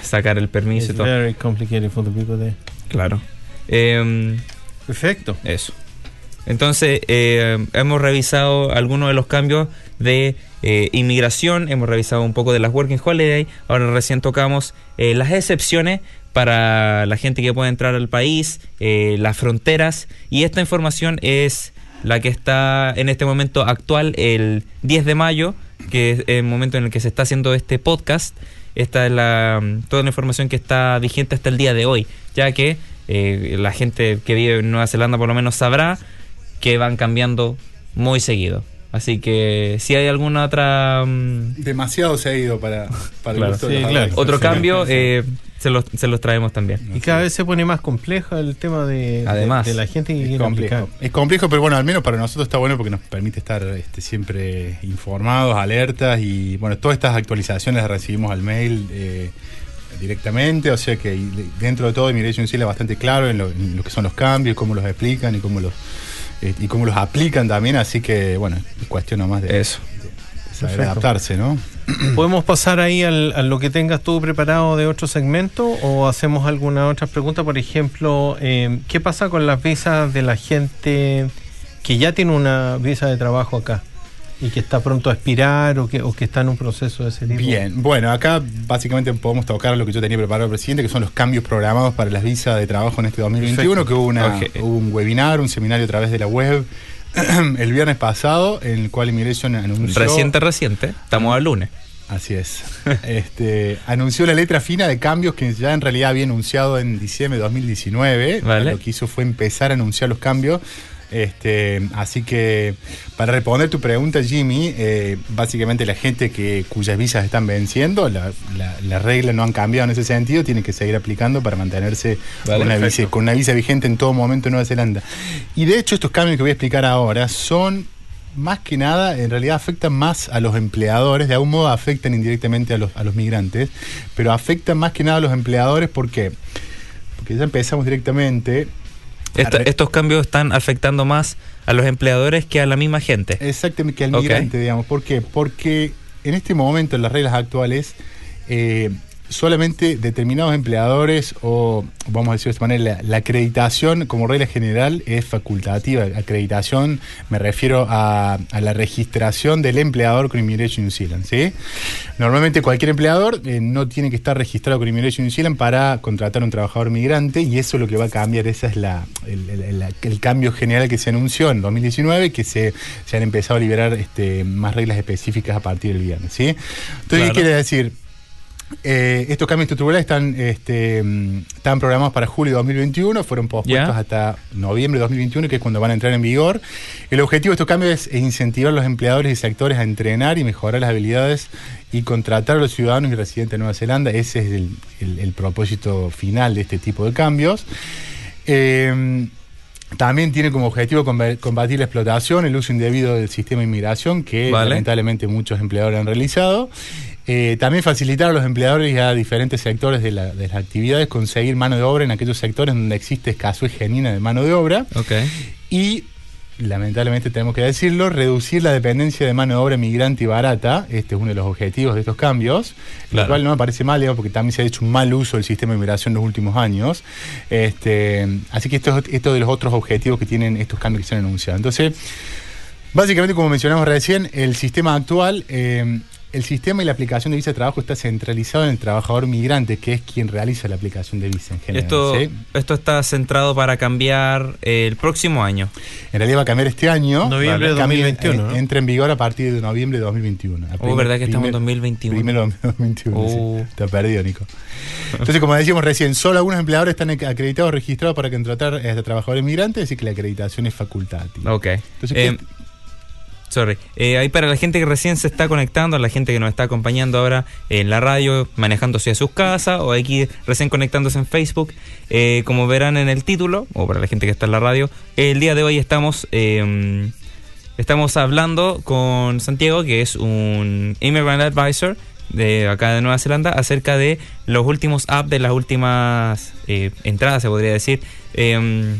sacar el permiso y todo. very complicated for the people there. Claro. Eh, Perfecto. Eso. Entonces, eh, hemos revisado algunos de los cambios de eh, inmigración, hemos revisado un poco de las Working Holiday, ahora recién tocamos eh, las excepciones para la gente que puede entrar al país, eh, las fronteras, y esta información es la que está en este momento actual, el 10 de mayo, que es el momento en el que se está haciendo este podcast. Esta es la, toda la información que está vigente hasta el día de hoy, ya que la gente que vive en Nueva Zelanda por lo menos sabrá que van cambiando muy seguido. Así que si hay alguna otra mm, Demasiado se ha ido para, para Claro. el gusto de Sí, los claro. adultos. otro Sí. cambio, eh, se, los, se los traemos también. Y cada vez se pone más complejo el tema de, de- Además, de, la gente que Es quiere complejo. aplicar. es complejo, pero bueno, al menos para nosotros está bueno porque nos permite estar este, siempre informados, alertas y bueno, todas estas actualizaciones las recibimos al mail eh, directamente, o sea que dentro de todo Immigration Seal es bastante claro en lo, en lo que son los cambios, cómo los explican y cómo los y cómo los aplican también, así que bueno, es cuestión nomás de, Eso. de saber adaptarse, ¿no? (clears throat) ¿Podemos pasar ahí al, a lo que tengas tú preparado de otro segmento o hacemos alguna otra pregunta? Por ejemplo, eh, ¿qué pasa con las visas de la gente que ya tiene una visa de trabajo acá y que está pronto a expirar o que, o que está en un proceso de ese tipo? Bien, bueno, acá básicamente podemos tocar lo que yo tenía preparado el presidente, que son los cambios programados para las visas de trabajo en este 2021, Perfecto. que hubo, una, hubo un webinar, un seminario a través de la web (clears throat) el viernes pasado, en el cual Immigration anunció... Reciente, reciente. Estamos al lunes. Así es. Este, anunció la letra fina de cambios que ya en realidad había anunciado en diciembre de 2019. Vale. Lo que hizo fue empezar a anunciar los cambios. Este, así que para responder tu pregunta, Jimmy, eh, básicamente la gente que cuyas visas están venciendo, la, la, las reglas no han cambiado en ese sentido, tienen que seguir aplicando para mantenerse Vale, con, una visa, con una visa vigente en todo momento en Nueva Zelanda. Y de hecho estos cambios que voy a explicar ahora son más que nada, en realidad afectan más a los empleadores, de algún modo afectan indirectamente a los, a los migrantes, pero afectan más que nada a los empleadores, ¿por qué? Porque ya empezamos directamente. Esta- estos cambios están afectando más a los empleadores que a la misma gente. Exactamente, que al migrante, digamos. ¿Por qué? Porque en este momento, en las reglas actuales, eh, solamente determinados empleadores, o vamos a decir de esta manera, la, la acreditación como regla general es facultativa. Acreditación me refiero a, a la registración del empleador con Immigration New Zealand. ¿sí? Normalmente cualquier empleador eh, no tiene que estar registrado con Immigration New Zealand para contratar a un trabajador migrante y eso es lo que va a cambiar, ese es la, el, el- el- el cambio general que se anunció en 2019, que se, se han empezado a liberar este, más reglas específicas a partir del viernes. ¿sí? Entonces, Claro. ¿qué quiere decir? Eh, estos cambios estructurales están, este, están programados para julio de 2021, fueron pospuestos hasta noviembre de 2021, que es cuando van a entrar en vigor. El objetivo de estos cambios es incentivar a los empleadores y sectores a entrenar y mejorar las habilidades y contratar a los ciudadanos y residentes de Nueva Zelanda. Ese es el, el- el propósito final de este tipo de cambios. Eh, también tiene como objetivo comba- combatir la explotación, el uso indebido del sistema de inmigración, que Vale. lamentablemente muchos empleadores han realizado. Eh, también facilitar a los empleadores y a diferentes sectores de, la- de las actividades conseguir mano de obra en aquellos sectores donde existe escasez genuina de mano de obra. Y lamentablemente tenemos que decirlo, reducir la dependencia de mano de obra migrante y barata. Este es uno de los objetivos de estos cambios, Claro. lo cual no me parece mal, digamos, porque también se ha hecho un mal uso del sistema de migración en los últimos años. Este, así que esto es esto de los otros objetivos que tienen estos cambios que se han anunciado. Entonces, básicamente, como mencionamos recién, el sistema actual, eh, el sistema y la aplicación de visa de trabajo está centralizado en el trabajador migrante, que es quien realiza la aplicación de visa en general. Esto, ¿sí? esto está centrado para cambiar el próximo año. En realidad va a cambiar este año. Noviembre de Cambia- 2021, eh, ¿no? Entra en vigor a partir de noviembre de 2021. A Oh, primer- ¿verdad que estamos en primer- 2021? Primero de 2021, Oh. sí. Está perdido, Nico. Entonces, como decíamos recién, solo algunos empleadores están ac- acreditados, registrados para contratar a trabajadores migrantes, así que la acreditación es facultativa. Ok. Entonces, Eh, ¿qué- sorry. Eh, ahí para la gente que recién se está conectando, la gente que nos está acompañando ahora en la radio, manejándose a sus casas o aquí recién conectándose en Facebook, eh, como verán en el título, o para la gente que está en la radio, el día de hoy estamos... eh, Estamos hablando con Santiago, que es un Immigrant Advisor de acá de Nueva Zelanda, acerca de los últimos apps de las últimas eh, entradas, se podría decir, em,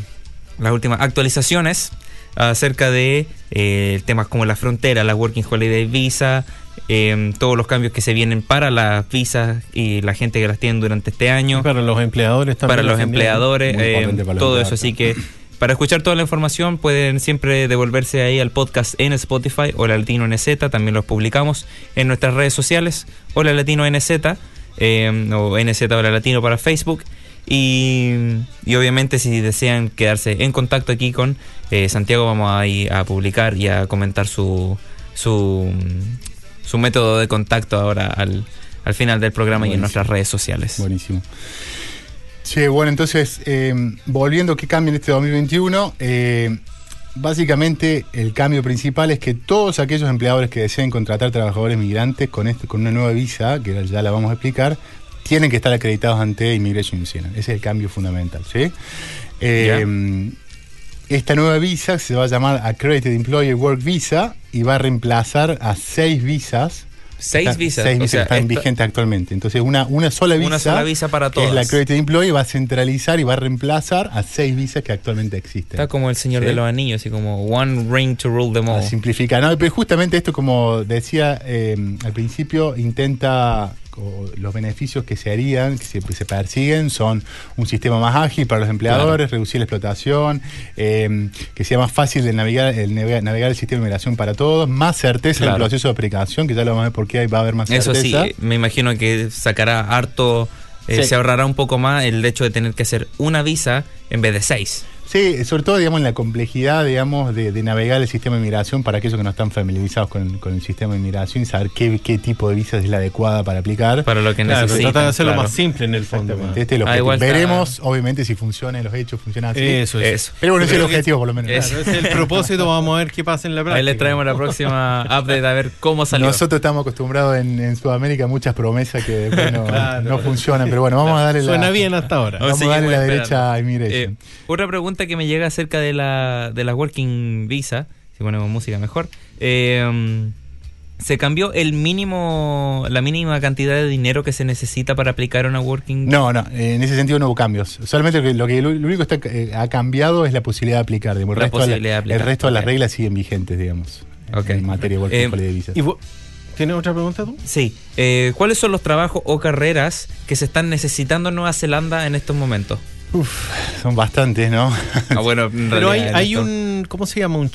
las últimas actualizaciones acerca de eh, temas como la frontera, la Working Holiday Visa, em, todos los cambios que se vienen para las visas y la gente que las tiene durante este año Para los empleadores también. para los empleadores, eh, para los todo eso. Así que para escuchar toda la información pueden siempre devolverse ahí al podcast en Spotify o la Latino NZ, también los publicamos en nuestras redes sociales, o la Latino NZ, eh, o NZ o la Latino para Facebook. Y, y obviamente si desean quedarse en contacto aquí con eh, Santiago vamos a, ir a publicar y a comentar su, su, su método de contacto ahora al, al final del programa y en nuestras redes sociales. Buenísimo. Sí, bueno, entonces, eh, volviendo, ¿qué cambia en este 2021? Eh, básicamente, el cambio principal es que todos aquellos empleadores que deseen contratar trabajadores migrantes con, este, con una nueva visa, que ya la vamos a explicar, tienen que estar acreditados ante Immigration New Zealand. Ese es el cambio fundamental, ¿sí? Eh, esta nueva visa se va a llamar Accredited Employer Work Visa y va a reemplazar a seis visas Seis Está- visas. Seis o visas sea, que están esto- vigentes actualmente. Entonces, una, una sola visa. Una sola visa para que es la. Accredited Employee va a centralizar y va a reemplazar a seis visas que actualmente existen. Está como el señor Sí. de los anillos, así como one ring to rule them A all. simplificar. No, pero justamente esto, como decía eh, al principio, intenta o los beneficios que se harían, que se, se persiguen, son un sistema más ágil para los empleadores, reducir la explotación, eh, que sea más fácil de navegar el, navega- navegar el sistema de migración para todos, más certeza en Claro. el proceso de aplicación, que ya lo vamos a ver por qué va a haber más Eso sí, certeza. me imagino que sacará harto, eh, Sí. se ahorrará un poco más el hecho de tener que hacer una visa en vez de seis. Sí, sobre todo, digamos, en la complejidad, digamos, de, de navegar el sistema de inmigración para aquellos que no están familiarizados con, con el sistema de inmigración y saber qué, qué tipo de visa es la adecuada para aplicar. Para lo que Claro, necesitan. trata de hacerlo claro. más simple en el fondo. Este es el Ah, está- Veremos, obviamente, si funciona en los hechos, funciona así. Eso es. Eso. Pero bueno, ese es el objetivo, por lo menos. Es- Claro, ese es el propósito, vamos a ver qué pasa en la práctica. Ahí les traemos la próxima (laughs) update a ver cómo salió. Nosotros estamos acostumbrados en, en Sudamérica a muchas promesas que después no, Claro. no funcionan, pero bueno, vamos a darle la, Suena bien hasta ahora. Vamos a darle la esperando. derecha a Immigration. Eh, otra pregunta que me llega acerca de la, de la Working Visa, si ponemos música mejor, eh, um, ¿se cambió el mínimo, la mínima cantidad de dinero que se necesita para aplicar una Working No, no, eh, en ese sentido no hubo cambios. Solamente lo que, lo, que- lo único que está, eh, ha cambiado es la posibilidad de aplicar. digamos. El La resto, de la- posibilidad de aplicar, el resto de las ok. reglas siguen vigentes, digamos, Ok. en materia de Working Eh, Holiday Visas. ¿Y ¿Tienes otra pregunta tú? Sí. Eh, ¿Cuáles son los trabajos o carreras que se están necesitando en Nueva Zelanda en estos momentos? Uf, son bastantes, ¿no? Ah, bueno, en Pero hay, realidad, hay un, ¿cómo se llama? ¿Un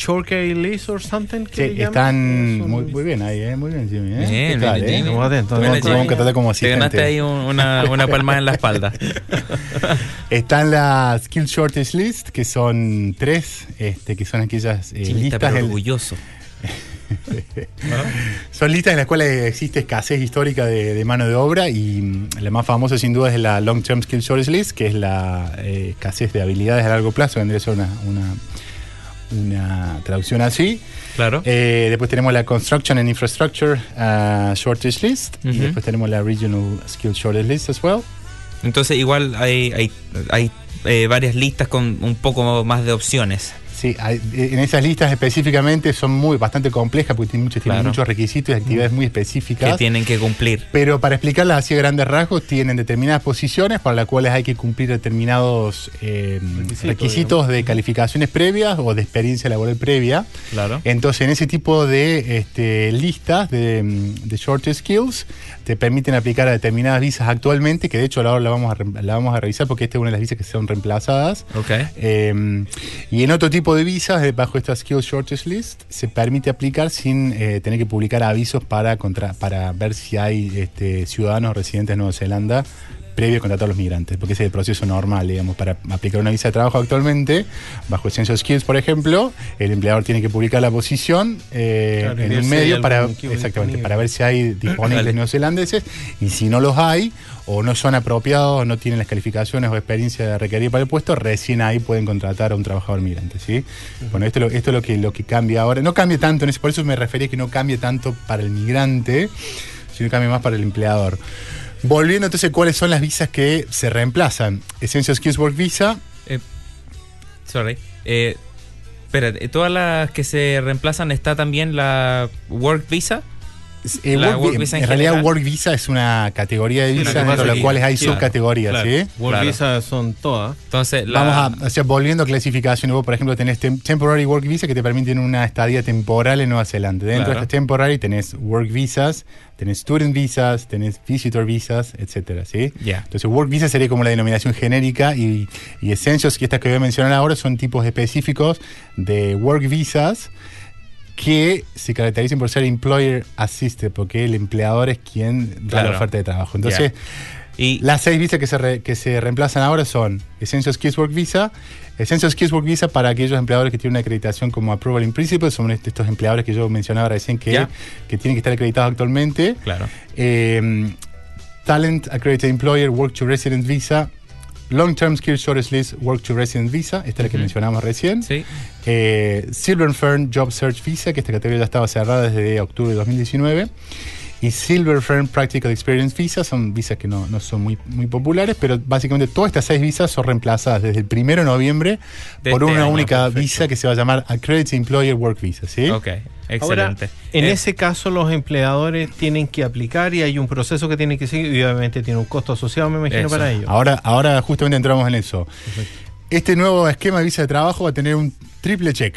list or something? que Sí, están muy, muy bien ahí, ¿eh? Muy bien, Jimmy. ¿eh? Bien, ¿Qué tal, bien, eh? Jimmy. Buena, estamos Vamos a Jimmy. tratar como Te ganaste ahí un- una, una palmada en la espalda. (laughs) Están las Skill Shortage List, que son tres, este, que son aquellas eh, Jimmy listas. orgulloso. (laughs) son listas en las cuales existe escasez histórica de, de mano de obra y mm, la más famosa sin duda es la Long Term Skill Shortage List, que es la eh, escasez de habilidades a largo plazo, vendría a ser una, una, una traducción así. Claro. Eh, después tenemos la Construction and Infrastructure uh, Shortage List y después tenemos la Regional Skill Shortage List as well. Entonces igual hay, hay, hay eh, varias listas con un poco más de opciones. Sí, hay- en esas listas específicamente son muy bastante complejas porque tienen muchos, tienen muchos requisitos y actividades muy Que específicas. tienen que cumplir. Pero para explicarlas así a grandes rasgos, tienen determinadas posiciones para las cuales hay que cumplir determinados eh, Requisitos, de calificaciones previas o de experiencia laboral previa. Claro. Entonces, en ese tipo de este, listas de, mm, de short skills, te permiten aplicar a determinadas visas actualmente, que de hecho ahora la vamos a, la vamos a revisar porque esta es una de las visas que son reemplazadas. Ok. Eh, y en otro tipo de visas, eh, bajo esta Skills Shortage List, se permite aplicar sin eh, tener que publicar avisos para, contra- para ver si hay este, ciudadanos residentes de Nueva Zelanda previo a contratar a los migrantes, porque ese es el proceso normal, digamos, para aplicar una visa de trabajo actualmente, bajo el Census Skills, por ejemplo, el empleador tiene que publicar la posición eh, Claro, en un medio para, exactamente, disponible. para ver si hay disponibles Dale. neozelandeses, y si no los hay, o no son apropiados, o no tienen las calificaciones o experiencia requerida para el puesto, recién ahí pueden contratar a un trabajador migrante, ¿sí? Bueno, esto, es lo- esto es lo que, lo que cambia ahora. No cambia tanto, en ese, por eso me refería que no cambia tanto para el migrante, sino cambia más para el empleador. Volviendo entonces, ¿cuáles son las visas que se reemplazan? Essential Skills Work Visa, Eh, sorry. Eh, ¿todas las que se reemplazan está también la Work Visa? Eh, La work Work vi- Visa en, en realidad. Work Visa es una categoría de Sí, visas dentro de las es cuales hay claro, subcategorías, Claro. ¿sí? Work Claro. visa son todas. Entonces, la, Vamos a, o sea, volviendo a clasificaciones, vos por ejemplo tenés tem- Temporary Work Visa que te permiten una estadía temporal en Nueva Zelanda. Dentro Claro. de estas Temporary tenés Work Visas, tenés Student Visas, tenés Visitor Visas, etcétera, ¿sí? Ya. Entonces Work Visa sería como la denominación genérica y, y Essentials, que estas que voy a mencionar ahora, son tipos específicos de Work Visas que se caracterizan por ser employer assisted, porque el empleador es quien da Claro. la oferta de trabajo. Entonces, y las seis visas que se, re- que se reemplazan ahora son Essential Skills Work Visa, Essential Skills Work Visa para aquellos empleadores que tienen una acreditación como Approval in Principle, son est- estos empleadores que yo mencionaba recién que, Ya. que tienen que estar acreditados actualmente. claro. Eh, Talent Accredited Employer Work to Resident Visa, Long Term Skills Shortage List Work to Resident Visa, esta es la que mencionamos recién. Sí. Eh, Silver Fern Job Search Visa, que esta categoría ya estaba cerrada desde octubre de 2019. Y Silver Fern Practical Experience Visa son visas que no, no son muy, muy populares, pero básicamente todas estas seis visas son reemplazadas desde el 1 de noviembre De por este una año, única perfecto. visa que se va a llamar Accredited Employer Work Visa. ¿sí? Ok. Ahora, Excelente. en Eh, ese caso, los empleadores tienen que aplicar y hay un proceso que tienen que seguir y obviamente tiene un costo asociado, me imagino, Eso. para ello. Ahora, ahora justamente entramos en eso. Este nuevo esquema de visa de trabajo va a tener un triple check.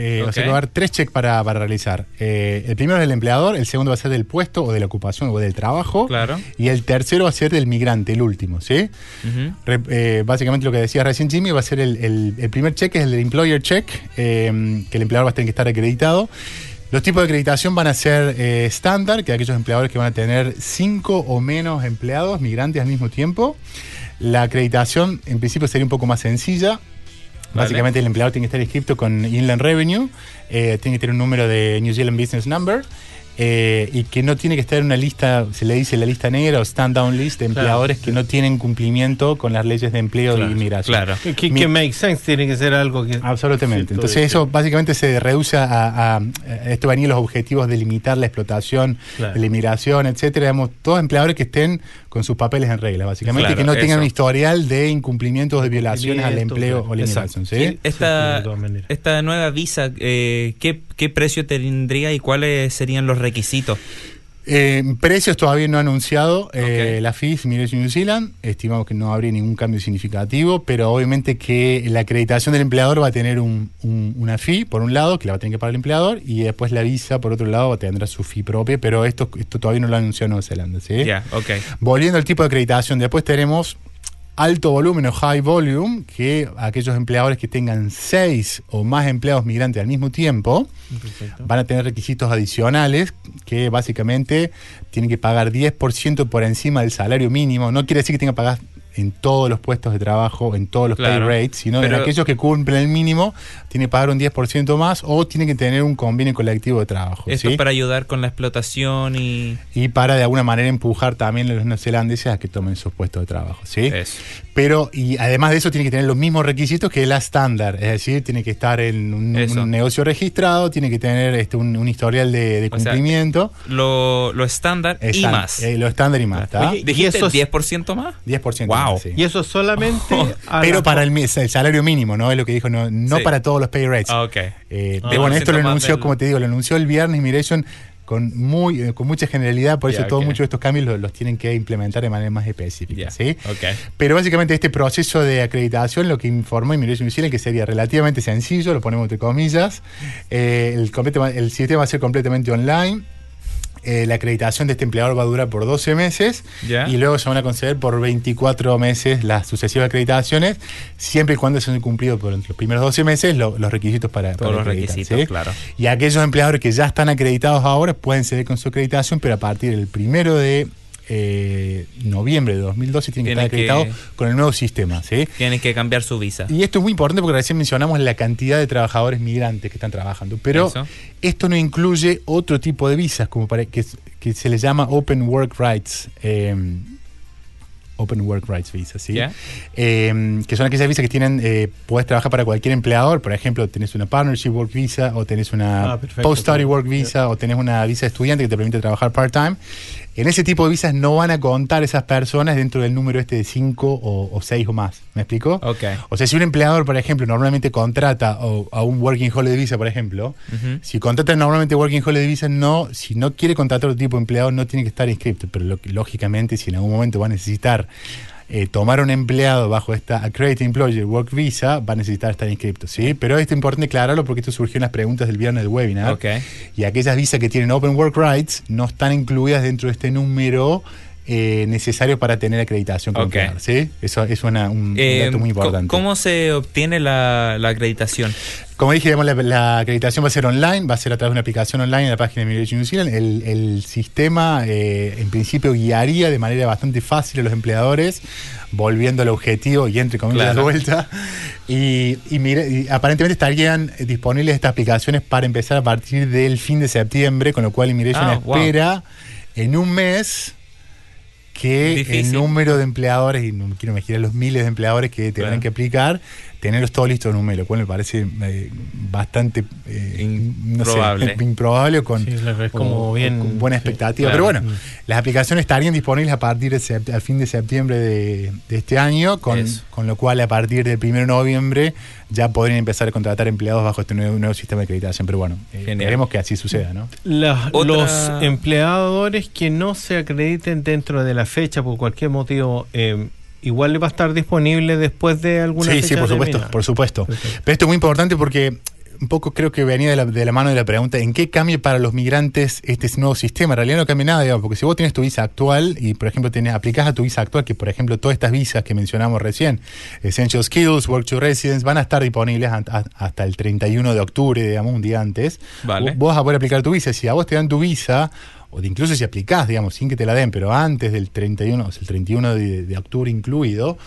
Eh, O sea, que va a haber tres checks para, para realizar. Eh, el primero es del empleador, el segundo va a ser del puesto o de la ocupación o del trabajo. Claro. Y el tercero va a ser del migrante, el último, ¿sí? Re- eh, básicamente lo que decía recién Jimmy va a ser el, el- el primer check, es el del employer check, eh, que el empleador va a tener que estar acreditado. Los tipos de acreditación van a ser estándar, que aquellos empleadores que van a tener cinco o menos empleados migrantes al mismo tiempo. La acreditación en principio sería un poco más sencilla. Vale. Básicamente el empleador tiene que estar inscrito con Inland Revenue, eh, tiene que tener un número de New Zealand Business Number eh, y que no tiene que estar en una lista, se le dice la lista negra o stand down list de Claro. empleadores que no tienen cumplimiento con las leyes de empleo Claro, y inmigración. Claro. Que, que- Mi- que make sense, tiene que ser algo que... Absolutamente. Entonces eso. básicamente se reduce a, a- a- esto van a ir los objetivos de limitar la explotación, Claro. la inmigración, etcétera. Digamos, todos empleadores que estén con sus papeles en regla, básicamente, Claro, que no tengan eso. un historial de incumplimientos de violaciones al empleo claro. o la inmigración. ¿sí? Sí, Esta, esta nueva visa, eh, ¿qué, ¿qué precio tendría y cuáles serían los requisitos? Eh, precios todavía no ha anunciado eh, la FIS Migration New Zealand. Estimamos que no habría ningún cambio significativo, pero obviamente que la acreditación del empleador va a tener un- un- una fee, por un lado, que la va a tener que pagar el empleador, y después la visa, por otro lado, tendrá su fee propia, pero esto, esto todavía no lo ha anunciado Nueva Zelanda. ¿sí? Ya, ok. Volviendo al tipo de acreditación, después tenemos alto volumen o high volume, que aquellos empleadores que tengan seis o más empleados migrantes al mismo tiempo, Perfecto. van a tener requisitos adicionales que básicamente tienen que pagar 10% por encima del salario mínimo. No quiere decir que tengan que pagar en todos los puestos de trabajo, en todos los Claro. pay rates, sino en Pero- aquellos que cumplen el mínimo, tienen que pagar un 10% más o tienen que tener un convenio colectivo de trabajo. Esto ¿sí? para ayudar con la explotación y Y para de alguna manera empujar también a los neozelandeses a que tomen sus puestos de trabajo. ¿sí? eso. Pero, y además de eso, tiene que tener los mismos requisitos que la estándar. Es decir, tiene que estar en un, negocio registrado, tiene que tener este, un, un historial de, de O sea, cumplimiento. Lo, lo estándar y más. eh, lo estándar y más. ¿Dijiste ¿Y eso es- 10% más? 10% Wow. Wow. Sí. Y eso solamente. a Pero para el, el salario mínimo, ¿no? Es lo que dijo, no, no Sí. para todos los pay rates. Ah, ok. Eh, Ah. pero bueno, esto lo 10% más anunció, del- como te digo, lo anunció el viernes Immigration con muy eh, con mucha generalidad, por eso Ya, todos muchos de estos cambios los, los tienen que implementar de manera más específica. ¿sí? ok. Pero básicamente este proceso de acreditación, lo que informó Immigration New Zealand, que sería relativamente sencillo, lo ponemos entre comillas, eh, el, el sistema va a ser completamente online. Eh, la acreditación de este empleador va a durar por 12 meses y luego se van a conceder por 24 meses las sucesivas acreditaciones, siempre y cuando se han cumplido por los primeros 12 meses lo- los requisitos para, Todos para los requisitos, ¿sí? claro. Y aquellos empleadores que ya están acreditados ahora pueden seguir con su acreditación, pero a partir del primero de eh, noviembre de 2012 tienen que estar que- acreditados con el nuevo sistema. ¿sí? Tienen que cambiar su visa. Y esto es muy importante porque recién mencionamos la cantidad de trabajadores migrantes que están trabajando. Pero Eso. esto no incluye otro tipo de visas, como para que, que se le llama Open Work Rights. eh, Open Work Rights Visa, ¿sí? Eh, que son aquellas visas que tienen, eh, puedes trabajar para cualquier empleador, por ejemplo, tenés una Partnership Work Visa, o tenés una Ah, Post-Study. Work Visa, o tenés una visa de estudiante que te permite trabajar part-time. En ese tipo de visas no van a contar esas personas dentro del número este de 5 o 6 o más. ¿Me explico? Ok. O sea, si un empleador, por ejemplo, normalmente contrata o- a un Working Holiday Visa, por ejemplo, si contrata normalmente Working Holiday Visa, no, si no quiere contratar otro tipo de empleado, no tiene que estar inscrito. Pero lo lógicamente, si en algún momento va a necesitar eh, tomar un empleado bajo esta Accredited Employer Work Visa, va a necesitar estar inscrito, ¿sí? Pero es importante aclararlo porque esto surgió en las preguntas del viernes del webinar. Y aquellas visas que tienen Open Work Rights no están incluidas dentro de este número eh, necesario para tener acreditación como Ok. empleador, ¿sí? Eso es una- un, un Eh, dato muy importante. ¿Cómo se obtiene la, la acreditación? Como dije, digamos, la, la acreditación va a ser online, va a ser a través de una aplicación online en la página de Immigration New Zealand. El, el sistema, eh, en principio, guiaría de manera bastante fácil a los empleadores, volviendo al objetivo y entre comillas Claro. de vuelta. Y, y mire- y aparentemente estarían disponibles estas aplicaciones para empezar a partir del fin de septiembre, con lo cual Immigration Ah, wow. espera en un mes que el número de empleadores, y no me quiero imaginar los miles de empleadores que tendrán Claro. que aplicar, tenerlos todos listos en un mes, lo cual me parece eh, bastante eh, no sé, Improbable. (laughs) improbable con, Sí, es como o bien- con buena sí, expectativa. claro. Pero bueno, las aplicaciones estarían disponibles a partir de al fin de septiembre de, de este año, con, con lo cual a partir del 1 de noviembre ya podrían empezar a contratar empleados bajo este nuevo, nuevo sistema de acreditación. Pero bueno, eh, esperemos que así suceda, ¿no? Los empleadores que no se acrediten dentro de la fecha por cualquier motivo, eh, igual le va a estar disponible después de alguna Sí, fecha sí, por supuesto, por supuesto. Perfecto. Pero esto es muy importante porque un poco creo que venía de la, de la mano de la pregunta, ¿en qué cambia para los migrantes este nuevo sistema? En realidad no cambia nada, digamos, porque si vos tienes tu visa actual y, por ejemplo, tenés, aplicás a tu visa actual, que por ejemplo todas estas visas que mencionamos recién, Essential Skills, Work to Residence, van a estar disponibles a- a- hasta el 31 de octubre, digamos, un día antes. Vale. Vos vos vas a poder aplicar tu visa. Si a vos te dan tu visa, o de incluso si aplicás, digamos, sin que te la den, pero antes del 31, o sea, el 31 de, de octubre incluido,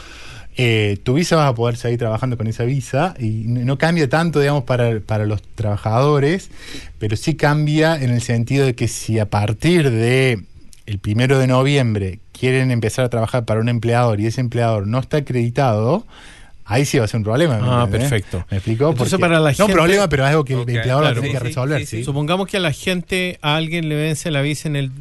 eh, tu visa vas a poder seguir trabajando con esa visa y no cambia tanto, digamos, para, para los trabajadores, pero sí cambia en el sentido de que si a partir de el primero de noviembre quieren empezar a trabajar para un empleador y ese empleador no está acreditado, ahí sí va a ser un problema. ¿me Ah, perfecto. ¿Me explicó? Entonces, para la no gente- un problema, pero algo que el empleador claro, tener que resolver. sí, sí. ¿sí? Supongamos que a la gente, a alguien le vence la visa en el